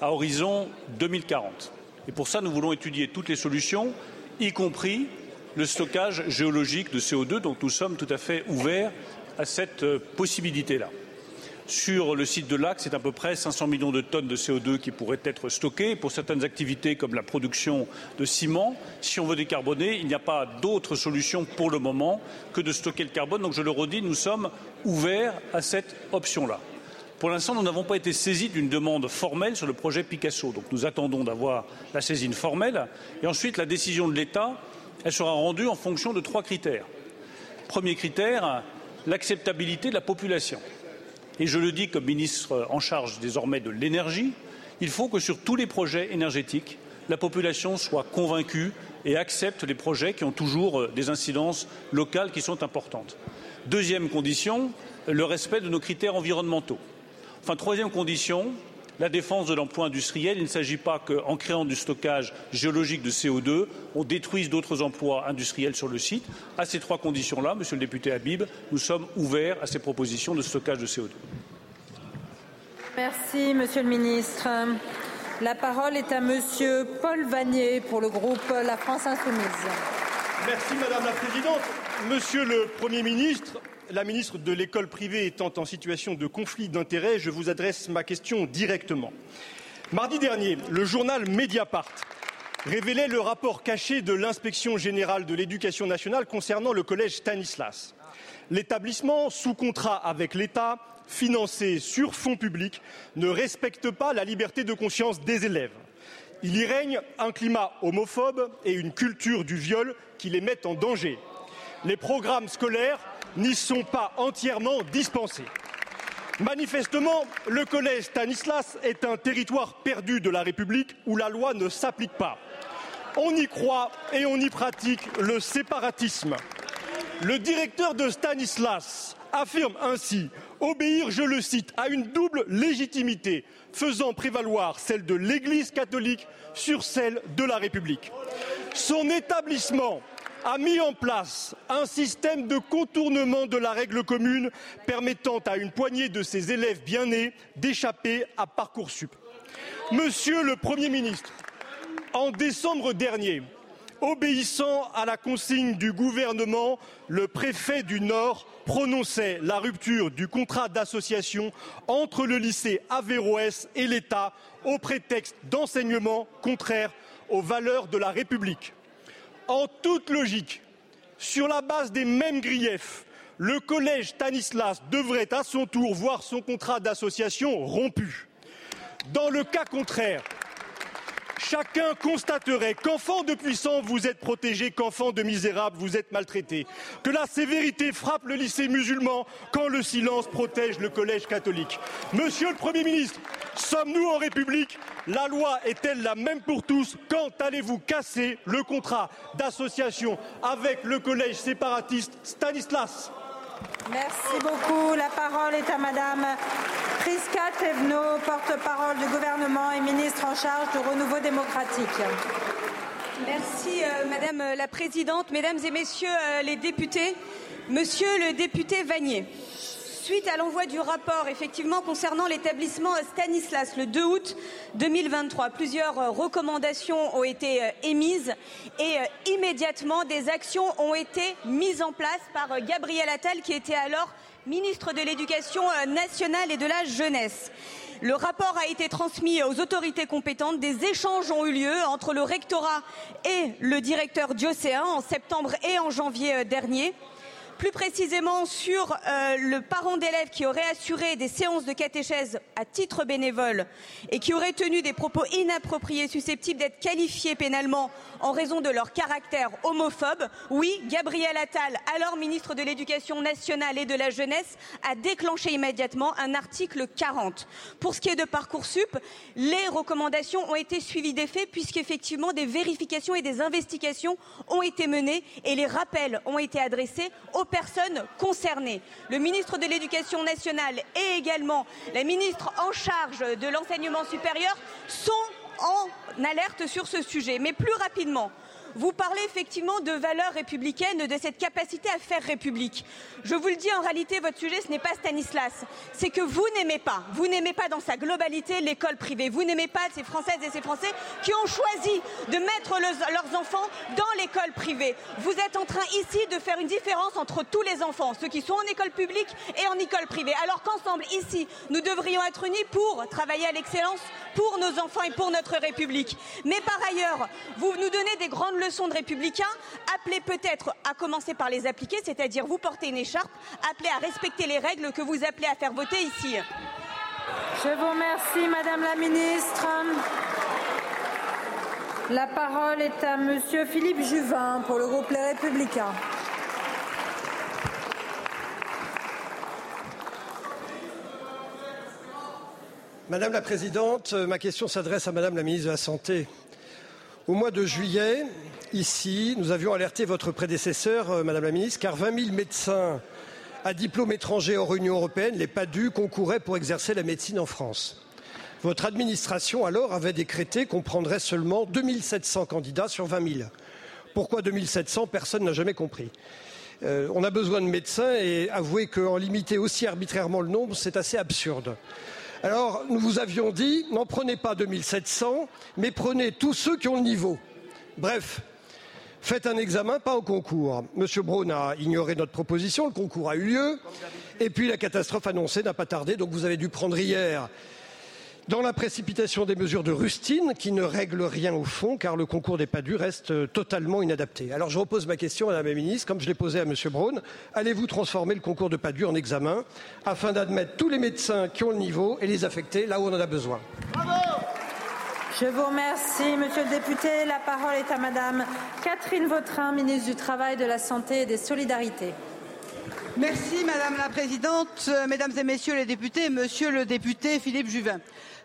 [SPEAKER 13] à horizon 2040. Et pour ça, nous voulons étudier toutes les solutions, y compris le stockage géologique de CO2, donc nous sommes tout à fait ouverts à cette euh, possibilité-là. Sur le site de Lac, c'est à peu près 500 millions de tonnes de CO2 qui pourraient être stockées. Pour certaines activités comme la production de ciment, si on veut décarboner, il n'y a pas d'autre solution pour le moment que de stocker le carbone. Donc je le redis, nous sommes ouverts à cette option-là. Pour l'instant, nous n'avons pas été saisis d'une demande formelle sur le projet Picasso. Donc nous attendons d'avoir la saisine formelle. Et ensuite, la décision de l'État, elle sera rendue en fonction de trois critères. Premier critère, l'acceptabilité de la population. Et je le dis comme ministre en charge désormais de l'énergie, il faut que sur tous les projets énergétiques, la population soit convaincue et accepte les projets qui ont toujours euh, des incidences locales qui sont importantes. Deuxième condition, le respect de nos critères environnementaux. Enfin, troisième condition, la défense de l'emploi industriel. Il ne s'agit pas qu'en créant du stockage géologique de CO2, on détruise d'autres emplois industriels sur le site. À ces trois conditions-là, Monsieur le député Habib, nous sommes ouverts à ces propositions de stockage de CO2.
[SPEAKER 2] Merci, Monsieur le ministre. La parole est à Monsieur Paul Vanier pour le groupe La France Insoumise.
[SPEAKER 19] Merci, Madame la Présidente. Monsieur le Premier ministre, la ministre de l'école privée étant en situation de conflit d'intérêts, je vous adresse ma question directement. Mardi dernier, le journal Mediapart révélait le rapport caché de l'inspection générale de l'éducation nationale concernant le collège Stanislas. L'établissement, sous contrat avec l'État, financé sur fonds publics, ne respecte pas la liberté de conscience des élèves. Il y règne un climat homophobe et une culture du viol qui les mettent en danger. Les programmes scolaires n'y sont pas entièrement dispensés. Manifestement, le collège Stanislas est un territoire perdu de la République où la loi ne s'applique pas. On y croit et on y pratique le séparatisme. Le directeur de Stanislas affirme ainsi obéir, je le cite, à une double légitimité, faisant prévaloir celle de l'Église catholique sur celle de la République. Son établissement a mis en place un système de contournement de la règle commune permettant à une poignée de ses élèves bien nés d'échapper à Parcoursup. Monsieur le Premier ministre, en décembre dernier, obéissant à la consigne du gouvernement, le préfet du Nord prononçait la rupture du contrat d'association entre le lycée Averroès et l'État au prétexte d'enseignements contraires aux valeurs de la République. En toute logique, sur la base des mêmes griefs, le collège Stanislas devrait à son tour voir son contrat d'association rompu. Dans le cas contraire, chacun constaterait qu'enfant de puissants vous êtes protégé, qu'enfant de misérables vous êtes maltraité, que la sévérité frappe le lycée musulman quand le silence protège le collège catholique. Monsieur le Premier ministre, sommes-nous en République? La loi est-elle la même pour tous? Quand allez-vous casser le contrat d'association avec le collège séparatiste Stanislas?
[SPEAKER 2] Merci beaucoup. La parole est à Madame Priska Thévenot, porte-parole du gouvernement et ministre en charge du renouveau démocratique.
[SPEAKER 20] Merci euh, Madame la Présidente, Mesdames et Messieurs euh, les députés, Monsieur le député Vanier. Suite à l'envoi du rapport effectivement concernant l'établissement Stanislas le 2 août 2023, plusieurs euh, recommandations ont été euh, émises et euh, immédiatement des actions ont été mises en place par Gabriel Attal qui était alors ministre de l'Éducation nationale et de la jeunesse. Le rapport a été transmis aux autorités compétentes. Des échanges ont eu lieu entre le rectorat et le directeur diocéen en septembre et en janvier dernier plus précisément sur euh, le parent d'élève qui aurait assuré des séances de catéchèse à titre bénévole et qui aurait tenu des propos inappropriés susceptibles d'être qualifiés pénalement en raison de leur caractère homophobe. Oui, Gabriel Attal, alors ministre de l'Éducation nationale et de la jeunesse, a déclenché immédiatement un article 40. Pour ce qui est de Parcoursup, les recommandations ont été suivies des faits puisqu'effectivement des vérifications et des investigations ont été menées et les rappels ont été adressés aux personnes concernées. Le ministre de l'Éducation nationale et également la ministre en charge de l'enseignement supérieur sont en alerte sur ce sujet. Mais plus rapidement, vous parlez effectivement de valeurs républicaines, de cette capacité à faire république. Je vous le dis, en réalité, votre sujet, ce n'est pas Stanislas. C'est que vous n'aimez pas, vous n'aimez pas dans sa globalité l'école privée. Vous n'aimez pas ces Françaises et ces Français qui ont choisi de mettre le, leurs enfants dans l'école privée. Vous êtes en train ici de faire une différence entre tous les enfants, ceux qui sont en école publique et en école privée. Alors qu'ensemble, ici, nous devrions être unis pour travailler à l'excellence pour nos enfants et pour notre République. Mais par ailleurs, vous nous donnez des grandes leçons de républicains, appelez peut-être à commencer par les appliquer, c'est-à-dire vous porter une écharpe, appelez à respecter les règles que vous appelez à faire voter ici.
[SPEAKER 2] Je vous remercie, Madame la Ministre. La parole est à Monsieur Philippe Juvin pour le groupe Les Républicains.
[SPEAKER 21] Madame la Présidente, ma question s'adresse à Madame la Ministre de la Santé. Au mois de juillet, ici, nous avions alerté votre prédécesseur, euh, Madame la Ministre, car 20 000 médecins à diplôme étranger hors Union européenne, les PADU, concouraient pour exercer la médecine en France. Votre administration, alors, avait décrété qu'on prendrait seulement 2700 candidats sur 20 000. Pourquoi 2700 Personne n'a jamais compris. Euh, on a besoin de médecins et avouez qu'en limiter aussi arbitrairement le nombre, c'est assez absurde. Alors, nous vous avions dit, n'en prenez pas 2700, mais prenez tous ceux qui ont le niveau. Bref, faites un examen, pas au concours. Monsieur Braun a ignoré notre proposition, le concours a eu lieu, et puis la catastrophe annoncée n'a pas tardé, donc vous avez dû prendre hier dans la précipitation des mesures de rustine qui ne règlent rien au fond, car le concours des PADU reste totalement inadapté. Alors je repose ma question, Madame la Ministre, comme je l'ai posée à Monsieur Braun. Allez-vous transformer le concours de PADU en examen afin d'admettre tous les médecins qui ont le niveau et les affecter là où on en a besoin?
[SPEAKER 2] Je vous remercie, Monsieur le député. La parole est à Madame Catherine Vautrin, ministre du Travail, de la Santé et des Solidarités.
[SPEAKER 22] Merci Madame la Présidente, Mesdames et Messieurs les députés, Monsieur le député Philippe Juvin.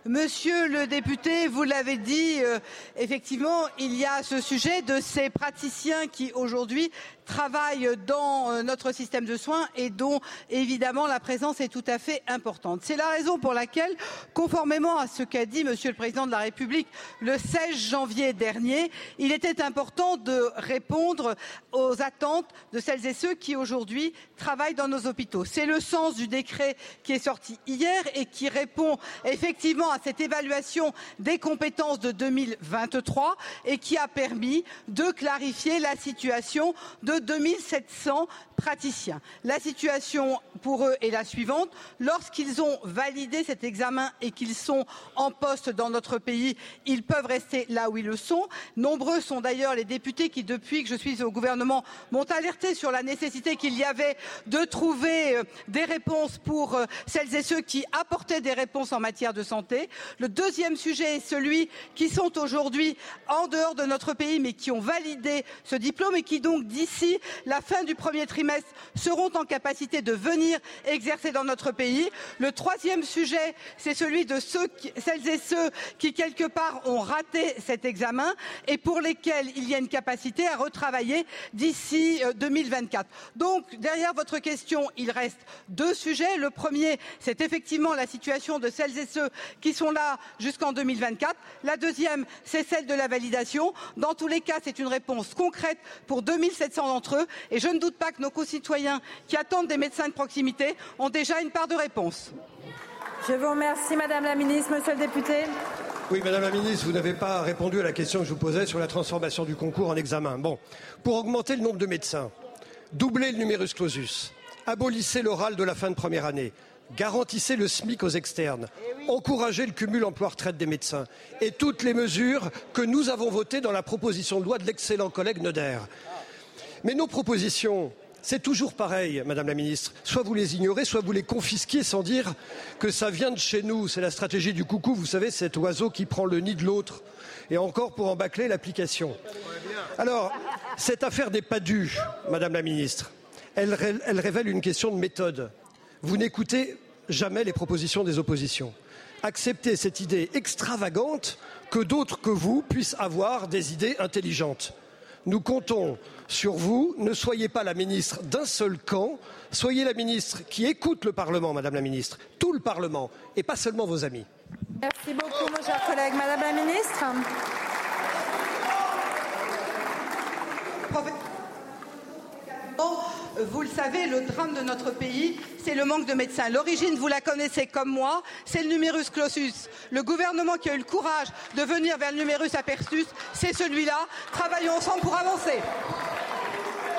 [SPEAKER 22] Monsieur le député, vous l'avez dit, euh, effectivement, il y a ce sujet de ces praticiens qui aujourd'hui travaillent dans euh, notre système de soins et dont évidemment la présence est tout à fait importante. C'est la raison pour laquelle, conformément à ce qu'a dit Monsieur le Président de la République le 16 janvier dernier, il était important de répondre aux attentes de celles et ceux qui aujourd'hui travaillent dans nos hôpitaux. C'est le sens du décret qui est sorti hier et qui répond effectivement à cette évaluation des compétences de 2023 et qui a permis de clarifier la situation de 2700 praticiens. La situation pour eux est la suivante. Lorsqu'ils ont validé cet examen et qu'ils sont en poste dans notre pays, ils peuvent rester là où ils le sont. Nombreux sont d'ailleurs les députés qui, depuis que je suis au gouvernement, m'ont alerté sur la nécessité qu'il y avait de trouver euh, des réponses pour euh, celles et ceux qui apportaient des réponses en matière de santé. Le deuxième sujet est celui qui sont aujourd'hui en dehors de notre pays, mais qui ont validé ce diplôme et qui donc d'ici la fin du premier trimestre seront en capacité de venir exercer dans notre pays. Le troisième sujet, c'est celui de celles et ceux qui quelque part ont raté cet examen et pour lesquels il y a une capacité à retravailler d'ici 2024. Euh, donc derrière votre question, il reste deux sujets. Le premier, c'est effectivement la situation de celles et ceux qui sont là jusqu'en 2024. La deuxième, c'est celle de la validation. Dans tous les cas, c'est une réponse concrète pour 2700 d'entre eux et je ne doute pas que nos concitoyens qui attendent des médecins de proximité ont déjà une part de réponse.
[SPEAKER 2] Je vous remercie, Madame la Ministre. Monsieur le député.
[SPEAKER 21] Oui, Madame la Ministre, vous n'avez pas répondu à la question que je vous posais sur la transformation du concours en examen. Bon, pour augmenter le nombre de médecins, doubler le numerus clausus, abolissez l'oral de la fin de première année, garantissez le SMIC aux externes, encouragez le cumul emploi-retraite des médecins et toutes les mesures que nous avons votées dans la proposition de loi de l'excellent collègue Noder. Mais nos propositions, c'est toujours pareil, Madame la Ministre. Soit vous les ignorez, soit vous les confisquez sans dire que ça vient de chez nous. C'est la stratégie du coucou, vous savez, cet oiseau qui prend le nid de l'autre. Et encore pour en bâcler l'application. Alors, cette affaire des PADU, Madame la Ministre, elle révèle une question de méthode. Vous n'écoutez jamais les propositions des oppositions. Acceptez cette idée extravagante que d'autres que vous puissent avoir des idées intelligentes. Nous comptons sur vous. Ne soyez pas la ministre d'un seul camp. Soyez la ministre qui écoute le Parlement, Madame la ministre, tout le Parlement, et pas seulement vos amis.
[SPEAKER 2] Merci beaucoup, mon cher collègue. Madame la ministre.
[SPEAKER 22] Vous le savez, le drame de notre pays, c'est le manque de médecins. L'origine, vous la connaissez comme moi, c'est le numerus clausus. Le gouvernement qui a eu le courage de venir vers le numerus apertus, c'est celui-là. Travaillons ensemble pour avancer.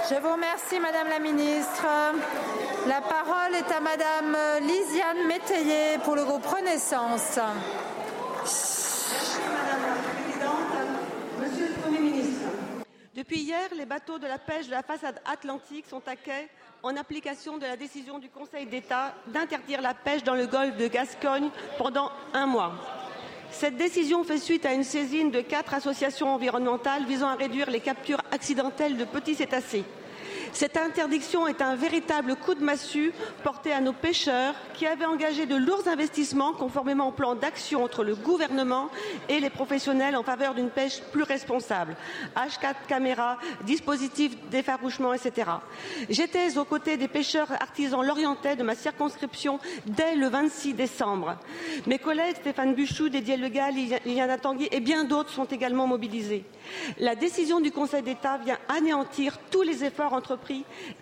[SPEAKER 2] Je vous remercie, Madame la Ministre. La parole est à Madame Lisiane Métayer pour le groupe Renaissance.
[SPEAKER 23] Madame la Présidente, Monsieur le Premier ministre, depuis hier, les bateaux de la pêche de la façade atlantique sont à quai en application de la décision du Conseil d'État d'interdire la pêche dans le golfe de Gascogne pendant un mois. Cette décision fait suite à une saisine de quatre associations environnementales visant à réduire les captures accidentelles de petits cétacés. Cette interdiction est un véritable coup de massue porté à nos pêcheurs qui avaient engagé de lourds investissements conformément au plan d'action entre le gouvernement et les professionnels en faveur d'une pêche plus responsable. H4 caméras, dispositifs d'effarouchement, etc. J'étais aux côtés des pêcheurs artisans lorientais de ma circonscription dès le 26 décembre. Mes collègues Stéphane Buchou, Didier Legal, Liliana Tanguy et bien d'autres sont également mobilisés. La décision du Conseil d'État vient anéantir tous les efforts entrepris,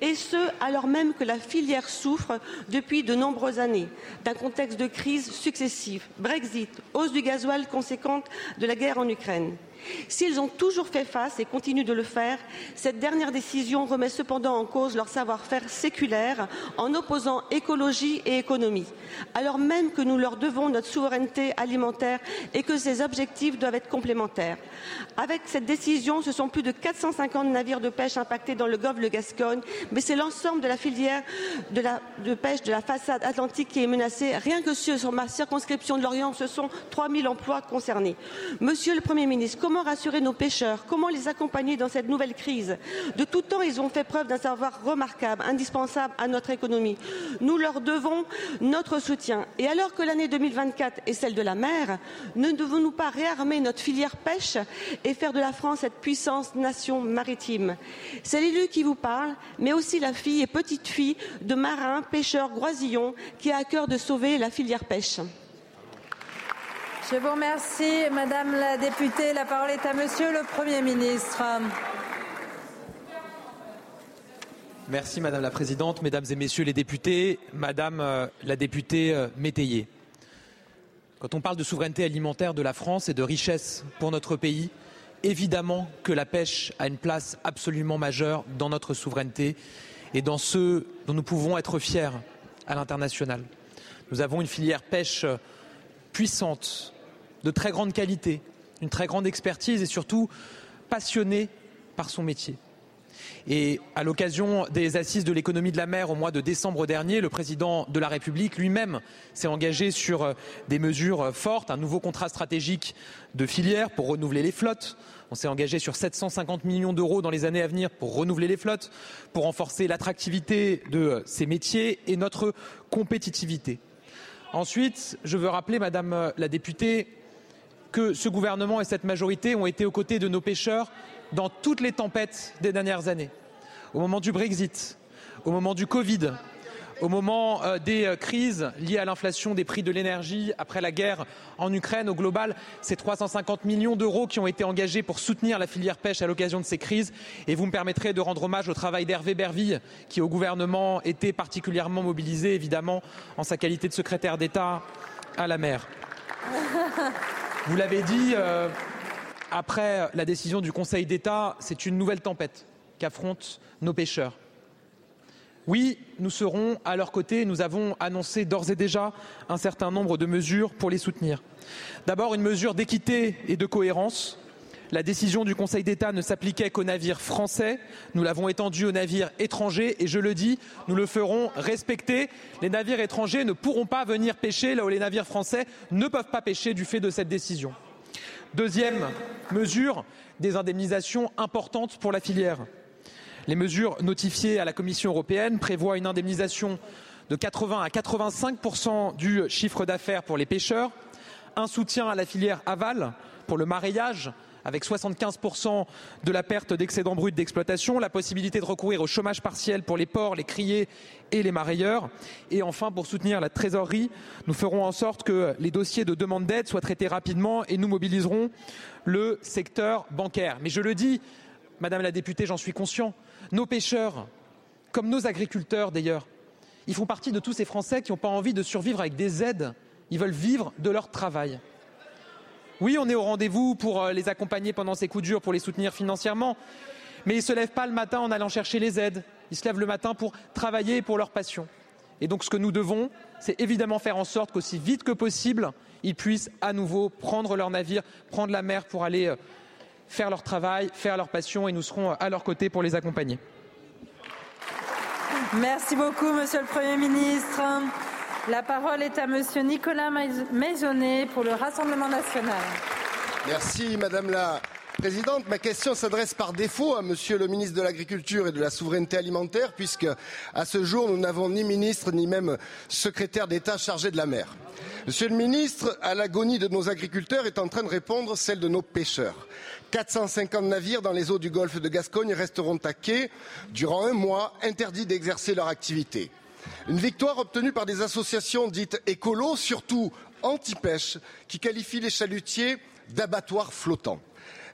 [SPEAKER 23] et ce, alors même que la filière souffre depuis de nombreuses années d'un contexte de crise successive, Brexit, hausse du gasoil conséquente de la guerre en Ukraine. S'ils ont toujours fait face et continuent de le faire, cette dernière décision remet cependant en cause leur savoir-faire séculaire en opposant écologie et économie, alors même que nous leur devons notre souveraineté alimentaire et que ces objectifs doivent être complémentaires. Avec cette décision, ce sont plus de 450 navires de pêche impactés dans le golfe de Gascogne, mais c'est l'ensemble de la filière de, pêche de la façade atlantique qui est menacée. Rien que sur ma circonscription de l'Orient, ce sont 3000 emplois concernés. Monsieur le Premier ministre, rassurer nos pêcheurs? Comment les accompagner dans cette nouvelle crise? De tout temps, ils ont fait preuve d'un savoir remarquable, indispensable à notre économie. Nous leur devons notre soutien. Et alors que l'année 2024 est celle de la mer, ne devons-nous pas réarmer notre filière pêche et faire de la France cette puissance nation maritime? C'est l'élu qui vous parle, mais aussi la fille et petite fille de marins, pêcheurs, groisillons qui a à cœur de sauver la filière pêche.
[SPEAKER 2] Je vous remercie, Madame la députée. La parole est à Monsieur le Premier ministre.
[SPEAKER 9] Merci, Madame la Présidente, Mesdames et Messieurs les députés, Madame euh, la députée euh, Métayer. Quand on parle de souveraineté alimentaire de la France et de richesse pour notre pays, évidemment que la pêche a une place absolument majeure dans notre souveraineté et dans ce dont nous pouvons être fiers à l'international. Nous avons une filière pêche puissante, de très grande qualité, une très grande expertise et surtout passionné par son métier. Et à l'occasion des assises de l'économie de la mer au mois de décembre dernier, le président de la République lui-même s'est engagé sur euh, des mesures fortes, un nouveau contrat stratégique de filière pour renouveler les flottes. On s'est engagé sur 750 millions d'euros dans les années à venir pour renouveler les flottes, pour renforcer l'attractivité de ces métiers et notre compétitivité. Ensuite, je veux rappeler, Madame la députée, que ce gouvernement et cette majorité ont été aux côtés de nos pêcheurs dans toutes les tempêtes des dernières années. Au moment du Brexit, au moment du Covid, au moment euh, des euh, crises liées à l'inflation des prix de l'énergie après la guerre en Ukraine. Au global, c'est 350 millions d'euros qui ont été engagés pour soutenir la filière pêche à l'occasion de ces crises. Et vous me permettrez de rendre hommage au travail d'Hervé Berville, qui au gouvernement était particulièrement mobilisé, évidemment, en sa qualité de secrétaire d'État à la mer. Vous l'avez dit, euh, après la décision du Conseil d'État, c'est une nouvelle tempête qu'affrontent nos pêcheurs. Oui, nous serons à leur côté. Nous avons annoncé d'ores et déjà un certain nombre de mesures pour les soutenir. D'abord, une mesure d'équité et de cohérence. La décision du Conseil d'État ne s'appliquait qu'aux navires français. Nous l'avons étendue aux navires étrangers et je le dis, nous le ferons respecter. Les navires étrangers ne pourront pas venir pêcher là où les navires français ne peuvent pas pêcher du fait de cette décision. Deuxième mesure, des indemnisations importantes pour la filière. Les mesures notifiées à la Commission européenne prévoient une indemnisation de 80 à 85% du chiffre d'affaires pour les pêcheurs, un soutien à la filière aval pour le maraîchage avec 75% de la perte d'excédent brut d'exploitation, la possibilité de recourir au chômage partiel pour les porcs, les criers et les marailleurs. Et enfin, pour soutenir la trésorerie, nous ferons en sorte que les dossiers de demande d'aide soient traités rapidement et nous mobiliserons le secteur bancaire. Mais je le dis, Madame la députée, j'en suis conscient, nos pêcheurs, comme nos agriculteurs d'ailleurs, ils font partie de tous ces Français qui n'ont pas envie de survivre avec des aides. Ils veulent vivre de leur travail. Oui, on est au rendez-vous pour euh, les accompagner pendant ces coups durs, pour les soutenir financièrement. Mais ils ne se lèvent pas le matin en allant chercher les aides. Ils se lèvent le matin pour travailler pour leur passion. Et donc ce que nous devons, c'est évidemment faire en sorte qu'aussi vite que possible, ils puissent à nouveau prendre leur navire, prendre la mer pour aller euh, faire leur travail, faire leur passion et nous serons à leur côté pour les accompagner.
[SPEAKER 2] Merci beaucoup, Monsieur le Premier ministre. La parole est à Monsieur Nicolas Maisonnet pour le Rassemblement national.
[SPEAKER 12] Merci, Madame la Présidente. Ma question s'adresse par défaut à Monsieur le ministre de l'Agriculture et de la Souveraineté alimentaire, puisque à ce jour, nous n'avons ni ministre ni même secrétaire d'État chargé de la mer. Monsieur le ministre, à l'agonie de nos agriculteurs est en train de répondre celle de nos pêcheurs. 450 navires dans les eaux du golfe de Gascogne resteront à quai durant un mois, interdits d'exercer leur activité. Une victoire obtenue par des associations dites écolos, surtout anti-pêche, qui qualifient les chalutiers d'abattoirs flottants.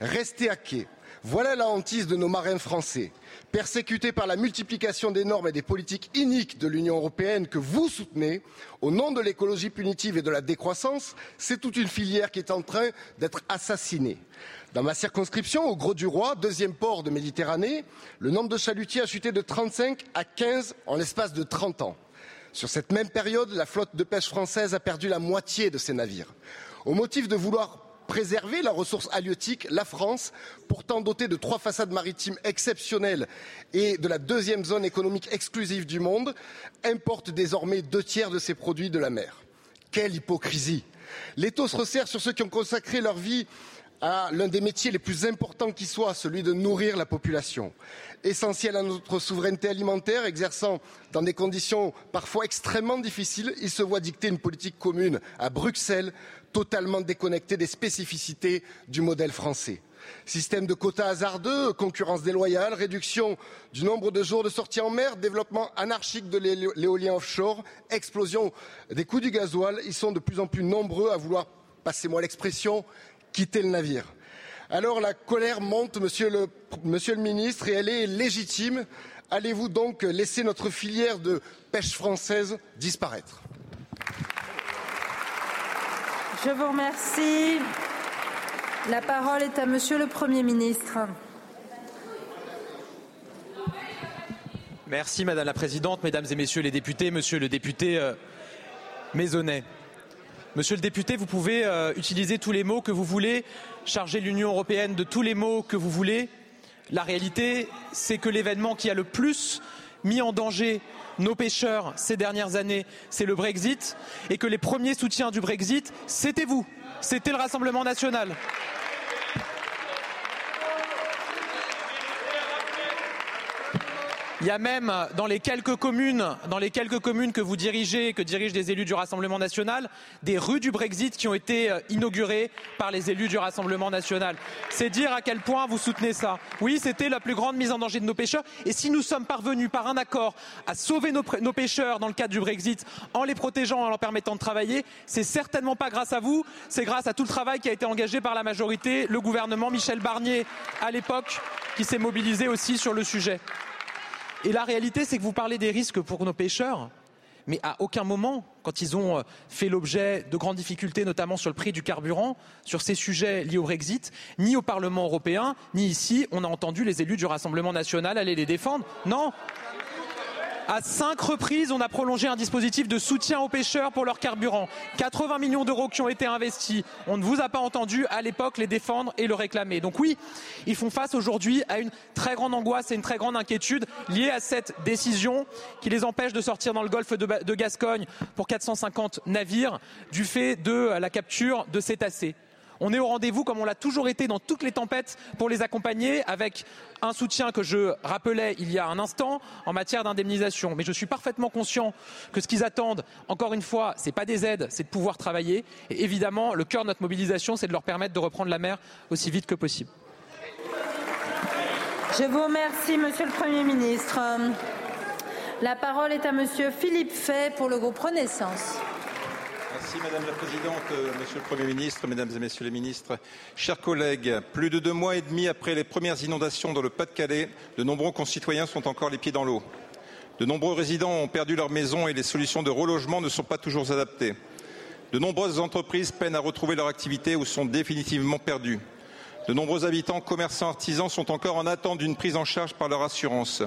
[SPEAKER 12] Rester à quai, voilà la hantise de nos marins français. Persécutés par la multiplication des normes et des politiques iniques de l'Union européenne que vous soutenez, au nom de l'écologie punitive et de la décroissance, c'est toute une filière qui est en train d'être assassinée. Dans ma circonscription, au Gros du Roi, deuxième port de Méditerranée, le nombre de chalutiers a chuté de 35 à 15 en l'espace de 30 ans. Sur cette même période, la flotte de pêche française a perdu la moitié de ses navires. Au motif de vouloir préserver la ressource halieutique, la France, pourtant dotée de trois façades maritimes exceptionnelles et de la deuxième zone économique exclusive du monde, importe désormais deux tiers de ses produits de la mer. Quelle hypocrisie L'étau se resserre sur ceux qui ont consacré leur vie à l'un des métiers les plus importants qui soit, celui de nourrir la population. Essentiel à notre souveraineté alimentaire, exerçant dans des conditions parfois extrêmement difficiles, il se voit dicter une politique commune à Bruxelles totalement déconnecté des spécificités du modèle français. Système de quotas hasardeux, concurrence déloyale, réduction du nombre de jours de sortie en mer, développement anarchique de l'éolien offshore, explosion des coûts du gasoil, ils sont de plus en plus nombreux à vouloir, passez-moi l'expression, quitter le navire. Alors la colère monte, monsieur le, monsieur le ministre, et elle est légitime. Allez-vous donc laisser notre filière de pêche française disparaître?
[SPEAKER 2] Je vous remercie. La parole est à Monsieur le Premier ministre.
[SPEAKER 9] Merci Madame la Présidente, Mesdames et Messieurs les députés, Monsieur le député euh, Maisonnet. Monsieur le député, vous pouvez euh, utiliser tous les mots que vous voulez, charger l'Union européenne de tous les mots que vous voulez. La réalité, c'est que l'événement qui a le plus mis en danger nos pêcheurs ces dernières années, c'est le Brexit, et que les premiers soutiens du Brexit, c'était vous, c'était le Rassemblement national. Il y a même dans les quelques communes, dans les quelques communes que vous dirigez, que dirigent des élus du Rassemblement national, des rues du Brexit qui ont été euh, inaugurées par les élus du Rassemblement national. C'est dire à quel point vous soutenez ça. Oui, c'était la plus grande mise en danger de nos pêcheurs. Et si nous sommes parvenus par un accord à sauver nos, nos pêcheurs dans le cadre du Brexit, en les protégeant, en leur permettant de travailler, c'est certainement pas grâce à vous, c'est grâce à tout le travail qui a été engagé par la majorité, le gouvernement Michel Barnier à l'époque, qui s'est mobilisé aussi sur le sujet. Et la réalité, c'est que vous parlez des risques pour nos pêcheurs, mais à aucun moment, quand ils ont euh, fait l'objet de grandes difficultés, notamment sur le prix du carburant, sur ces sujets liés au Brexit, ni au Parlement européen, ni ici, on a entendu les élus du Rassemblement national aller les défendre. Non, à cinq reprises, on a prolongé un dispositif de soutien aux pêcheurs pour leur carburant. 80 millions d'euros qui ont été investis. On ne vous a pas entendu à l'époque les défendre et le réclamer. Donc oui, ils font face aujourd'hui à une très grande angoisse et une très grande inquiétude liée à cette décision qui les empêche de sortir dans le golfe de, Gascogne pour 450 navires du fait de la capture de cétacés. On est au rendez-vous comme on l'a toujours été dans toutes les tempêtes pour les accompagner avec un soutien que je rappelais il y a un instant en matière d'indemnisation. Mais je suis parfaitement conscient que ce qu'ils attendent, encore une fois, ce n'est pas des aides, c'est de pouvoir travailler. Et évidemment, le cœur de notre mobilisation, c'est de leur permettre de reprendre la mer aussi vite que possible.
[SPEAKER 2] Je vous remercie, Monsieur le Premier ministre. La parole est à Monsieur Philippe Fay pour le groupe Renaissance.
[SPEAKER 24] Merci Madame la Présidente, euh, Monsieur le Premier ministre, Mesdames et Messieurs les ministres. Chers collègues, plus de deux mois et demi après les premières inondations dans le Pas-de-Calais, de nombreux concitoyens sont encore les pieds dans l'eau. De nombreux résidents ont perdu leur maison et les solutions de relogement ne sont pas toujours adaptées. De nombreuses entreprises peinent à retrouver leur activité ou sont définitivement perdues. De nombreux habitants, commerçants, artisans sont encore en attente d'une prise en charge par leur assurance.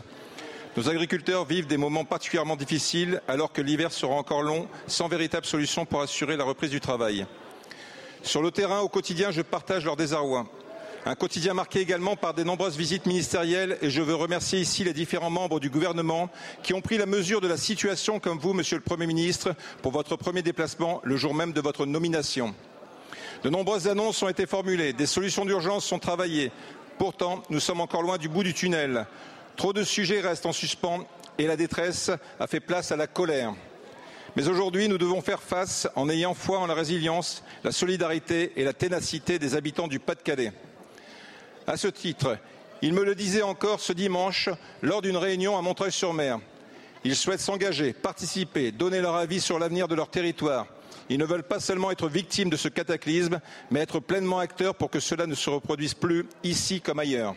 [SPEAKER 24] Nos agriculteurs vivent des moments particulièrement difficiles alors que l'hiver sera encore long, sans véritable solution pour assurer la reprise du travail. Sur le terrain, au quotidien, je partage leur désarroi. Un quotidien marqué également par de nombreuses visites ministérielles et je veux remercier ici les différents membres du gouvernement qui ont pris la mesure de la situation comme vous, Monsieur le Premier ministre, pour votre premier déplacement le jour même de votre nomination. De nombreuses annonces ont été formulées, des solutions d'urgence sont travaillées. Pourtant, nous sommes encore loin du bout du tunnel. Trop de sujets restent en suspens et la détresse a fait place à la colère. Mais aujourd'hui, nous devons faire face en ayant foi en la résilience, la solidarité et la ténacité des habitants du Pas-de-Calais. À ce titre, ils me le disaient encore ce dimanche lors d'une réunion à Montreuil-sur-Mer. Ils souhaitent s'engager, participer, donner leur avis sur l'avenir de leur territoire. Ils ne veulent pas seulement être victimes de ce cataclysme, mais être pleinement acteurs pour que cela ne se reproduise plus ici comme ailleurs.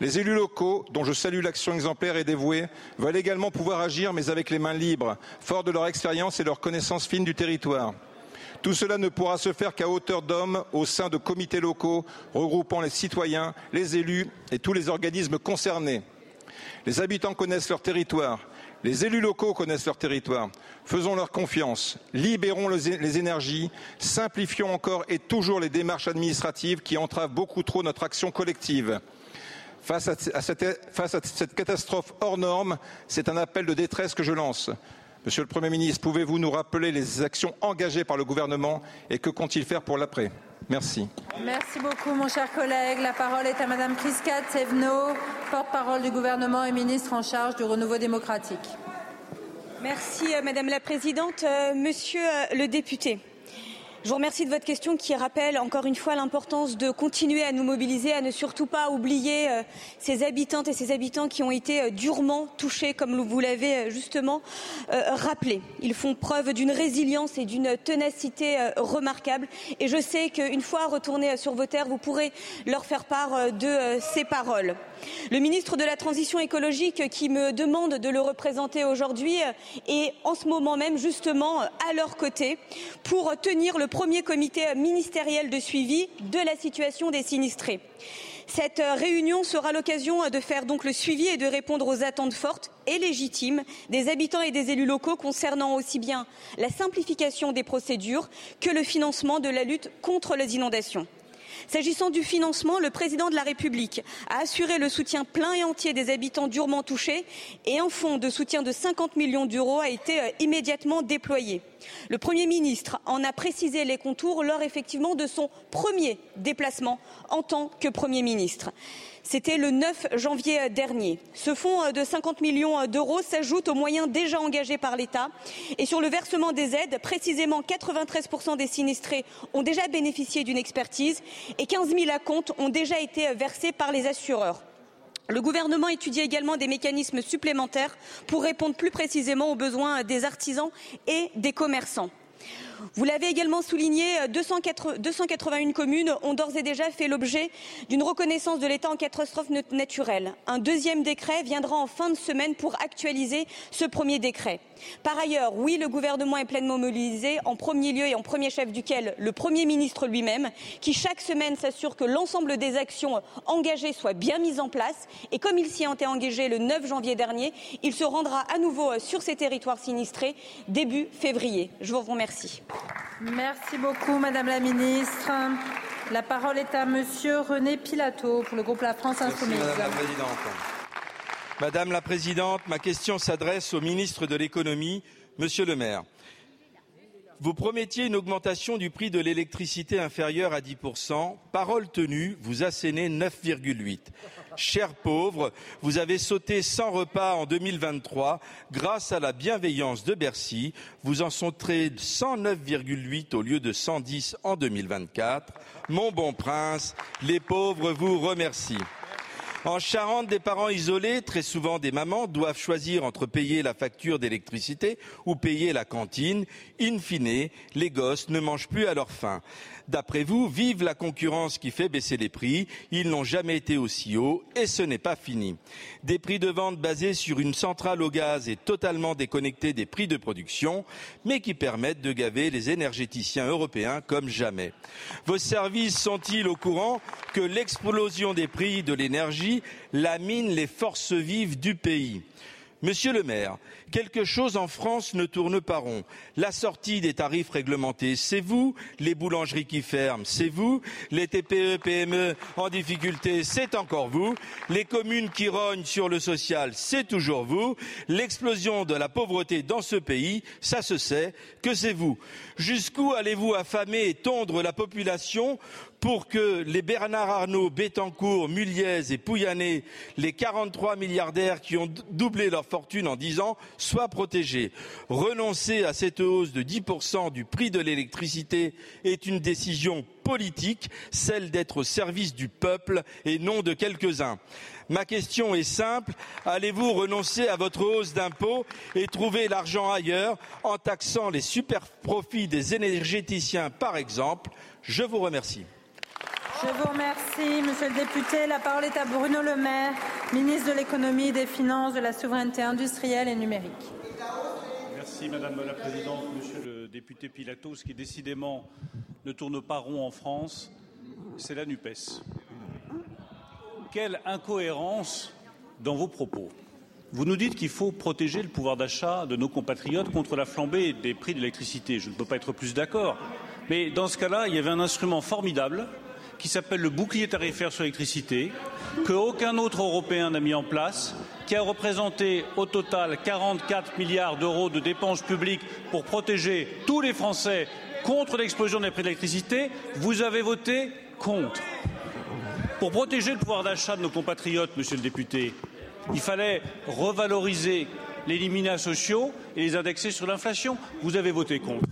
[SPEAKER 24] Les élus locaux, dont je salue l'action exemplaire et dévouée, veulent également pouvoir agir, mais avec les mains libres, forts de leur expérience et leur connaissance fine du territoire. Tout cela ne pourra se faire qu'à hauteur d'hommes au sein de comités locaux regroupant les citoyens, les élus et tous les organismes concernés. Les habitants connaissent leur territoire, les élus locaux connaissent leur territoire. Faisons leur confiance, libérons les énergies, simplifions encore et toujours les démarches administratives qui entravent beaucoup trop notre action collective. Face à, cette, catastrophe hors norme, c'est un appel de détresse que je lance. Monsieur le Premier ministre, pouvez-vous nous rappeler les actions engagées par le gouvernement et que compte-t-il faire pour l'après? Merci.
[SPEAKER 2] Merci beaucoup, mon cher collègue. La parole est à Madame Prisca Tsevno, porte-parole du gouvernement et ministre en charge du renouveau démocratique.
[SPEAKER 20] Merci, euh, Madame la Présidente. Euh, monsieur euh, le député, je vous remercie de votre question qui rappelle encore une fois l'importance de continuer à nous mobiliser, à ne surtout pas oublier euh, ces habitantes et ces habitants qui ont été euh, durement touchés, comme vous l'avez euh, justement rappelé. Ils font preuve d'une résilience et d'une ténacité remarquable. Et je sais qu'une fois retournés sur vos terres, vous pourrez leur faire part de ces paroles. Le ministre de la Transition écologique qui me demande de le représenter aujourd'hui est en ce moment même justement à leur côté pour tenir le premier comité ministériel de suivi de la situation des sinistrés. Cette réunion sera l'occasion de faire donc le suivi et de répondre aux attentes fortes et légitimes des habitants et des élus locaux concernant aussi bien la simplification des procédures que le financement de la lutte contre les inondations. S'agissant du financement, le président de la République a assuré le soutien plein et entier des habitants durement touchés et un fonds de soutien de 50 millions d'euros a été euh, immédiatement déployé. Le Premier ministre en a précisé les contours lors effectivement de son premier déplacement en tant que Premier ministre. C'était le 9 janvier dernier. Ce fonds de 50 millions d'euros s'ajoute aux moyens déjà engagés par l'État. Et sur le versement des aides, précisément 93% des sinistrés ont déjà bénéficié d'une expertise et 15 000 acomptes ont déjà été versés par les assureurs. Le gouvernement étudie également des mécanismes supplémentaires pour répondre plus précisément aux besoins des artisans et des commerçants. Vous l'avez également souligné, 281 communes ont d'ores et déjà fait l'objet d'une reconnaissance de l'État en catastrophe naturelle. Un deuxième décret viendra en fin de semaine pour actualiser ce premier décret. Par ailleurs, oui, le gouvernement est pleinement mobilisé, en premier lieu et en premier chef duquel le Premier ministre lui-même, qui chaque semaine s'assure que l'ensemble des actions engagées soient bien mises en place. Et comme il s'y était engagé le 9 janvier dernier, il se rendra à nouveau sur ces territoires sinistrés début février. Je vous remercie.
[SPEAKER 2] Merci beaucoup, Madame la Ministre. La parole est à Monsieur René Pilato pour le groupe La France Insoumise.
[SPEAKER 25] Madame la Présidente. Madame la Présidente, ma question s'adresse au ministre de l'économie, Monsieur le maire. Vous promettiez une augmentation du prix de l'électricité inférieure à 10%. Parole tenue, vous assénez 9,8. Chers pauvres, vous avez sauté 100 repas en 2023 grâce à la bienveillance de Bercy. Vous en sauterez 109,8 au lieu de 110 en 2024. Mon bon prince, les pauvres vous remercient. En Charente, des parents isolés, très souvent des mamans, doivent choisir entre payer la facture d'électricité ou payer la cantine. In fine, les gosses ne mangent plus à leur faim. D'après vous, vive la concurrence qui fait baisser les prix. Ils n'ont jamais été aussi hauts et ce n'est pas fini. Des prix de vente basés sur une centrale au gaz et totalement déconnectés des prix de production, mais qui permettent de gaver les énergéticiens européens comme jamais. Vos services sont-ils au courant que l'explosion des prix de l'énergie lamine les forces vives du pays? Monsieur le maire, quelque chose en France ne tourne pas rond. La sortie des tarifs réglementés, c'est vous. Les boulangeries qui ferment, c'est vous. Les TPE, PME en difficulté, c'est encore vous. Les communes qui rognent sur le social, c'est toujours vous. L'explosion de la pauvreté dans ce pays, ça se sait que c'est vous. Jusqu'où allez-vous affamer et tondre la population pour que les Bernard Arnault, Bettencourt, Muliez et Pouyanné, les 43 milliardaires qui ont doublé leur fortune en 10 ans, soient protégés. Renoncer à cette hausse de 10% du prix de l'électricité est une décision politique, celle d'être au service du peuple et non de quelques-uns. Ma question est simple. Allez-vous renoncer à votre hausse d'impôts et trouver l'argent ailleurs en taxant les super profits des énergéticiens, par exemple? Je vous remercie.
[SPEAKER 2] Je vous remercie, monsieur le député. La parole est à Bruno Le Maire, ministre de l'économie, des finances, de la souveraineté industrielle et numérique.
[SPEAKER 13] Merci madame la présidente, monsieur le député Pilato. Ce qui décidément ne tourne pas rond en France, c'est la NUPES. Quelle incohérence dans vos propos. Vous nous dites qu'il faut protéger le pouvoir d'achat de nos compatriotes contre la flambée des prix de l'électricité. Je ne peux pas être plus d'accord. Mais dans ce cas-là, il y avait un instrument formidable qui s'appelle le bouclier tarifaire sur l'électricité, que aucun autre Européen n'a mis en place, qui a représenté au total 44 milliards d'euros de dépenses publiques pour protéger tous les Français contre l'explosion des prix de l'électricité. Vous avez voté contre. Pour protéger le pouvoir d'achat de nos compatriotes, monsieur le député, il fallait revaloriser les minima sociaux et les indexer sur l'inflation. Vous avez voté contre.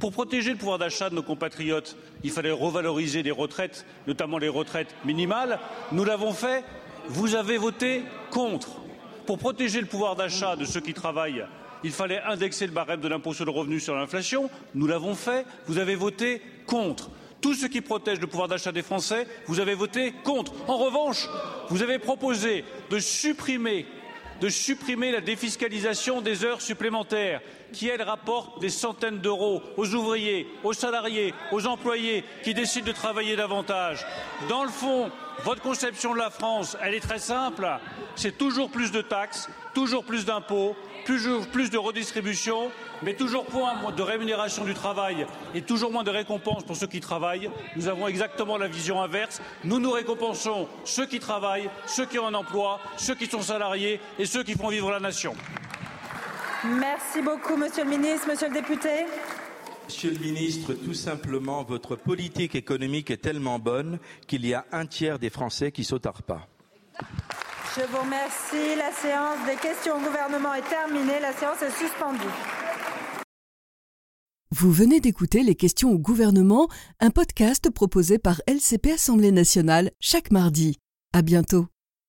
[SPEAKER 13] Pour protéger le pouvoir d'achat de nos compatriotes, il fallait revaloriser les retraites, notamment les retraites minimales. Nous l'avons fait. Vous avez voté contre. Pour protéger le pouvoir d'achat de ceux qui travaillent, il fallait indexer le barème de l'impôt sur le revenu sur l'inflation. Nous l'avons fait. Vous avez voté contre. Tout ce qui protège le pouvoir d'achat des Français, vous avez voté contre. En revanche, vous avez proposé de supprimer de supprimer la défiscalisation des heures supplémentaires qui, elle, rapporte des centaines d'euros aux ouvriers, aux salariés, aux employés qui décident de travailler davantage. Dans le fond, Votre conception de la France, elle est très simple. C'est toujours plus de taxes, toujours plus d'impôts, toujours plus de redistribution, mais toujours moins de rémunération du travail et toujours moins de récompenses pour ceux qui travaillent. Nous avons exactement la vision inverse. Nous nous récompensons ceux qui travaillent, ceux qui ont un emploi, ceux qui sont salariés et ceux qui font vivre la nation.
[SPEAKER 2] Merci beaucoup, monsieur le ministre. Monsieur le député.
[SPEAKER 25] Monsieur le ministre, tout simplement, votre politique économique est tellement bonne qu'il y a un tiers des Français qui sautent à repas.
[SPEAKER 2] Je vous remercie. La séance des questions au gouvernement est terminée. La séance est suspendue.
[SPEAKER 1] Vous venez d'écouter Les questions au gouvernement, un podcast proposé par LCP Assemblée nationale chaque mardi. À bientôt.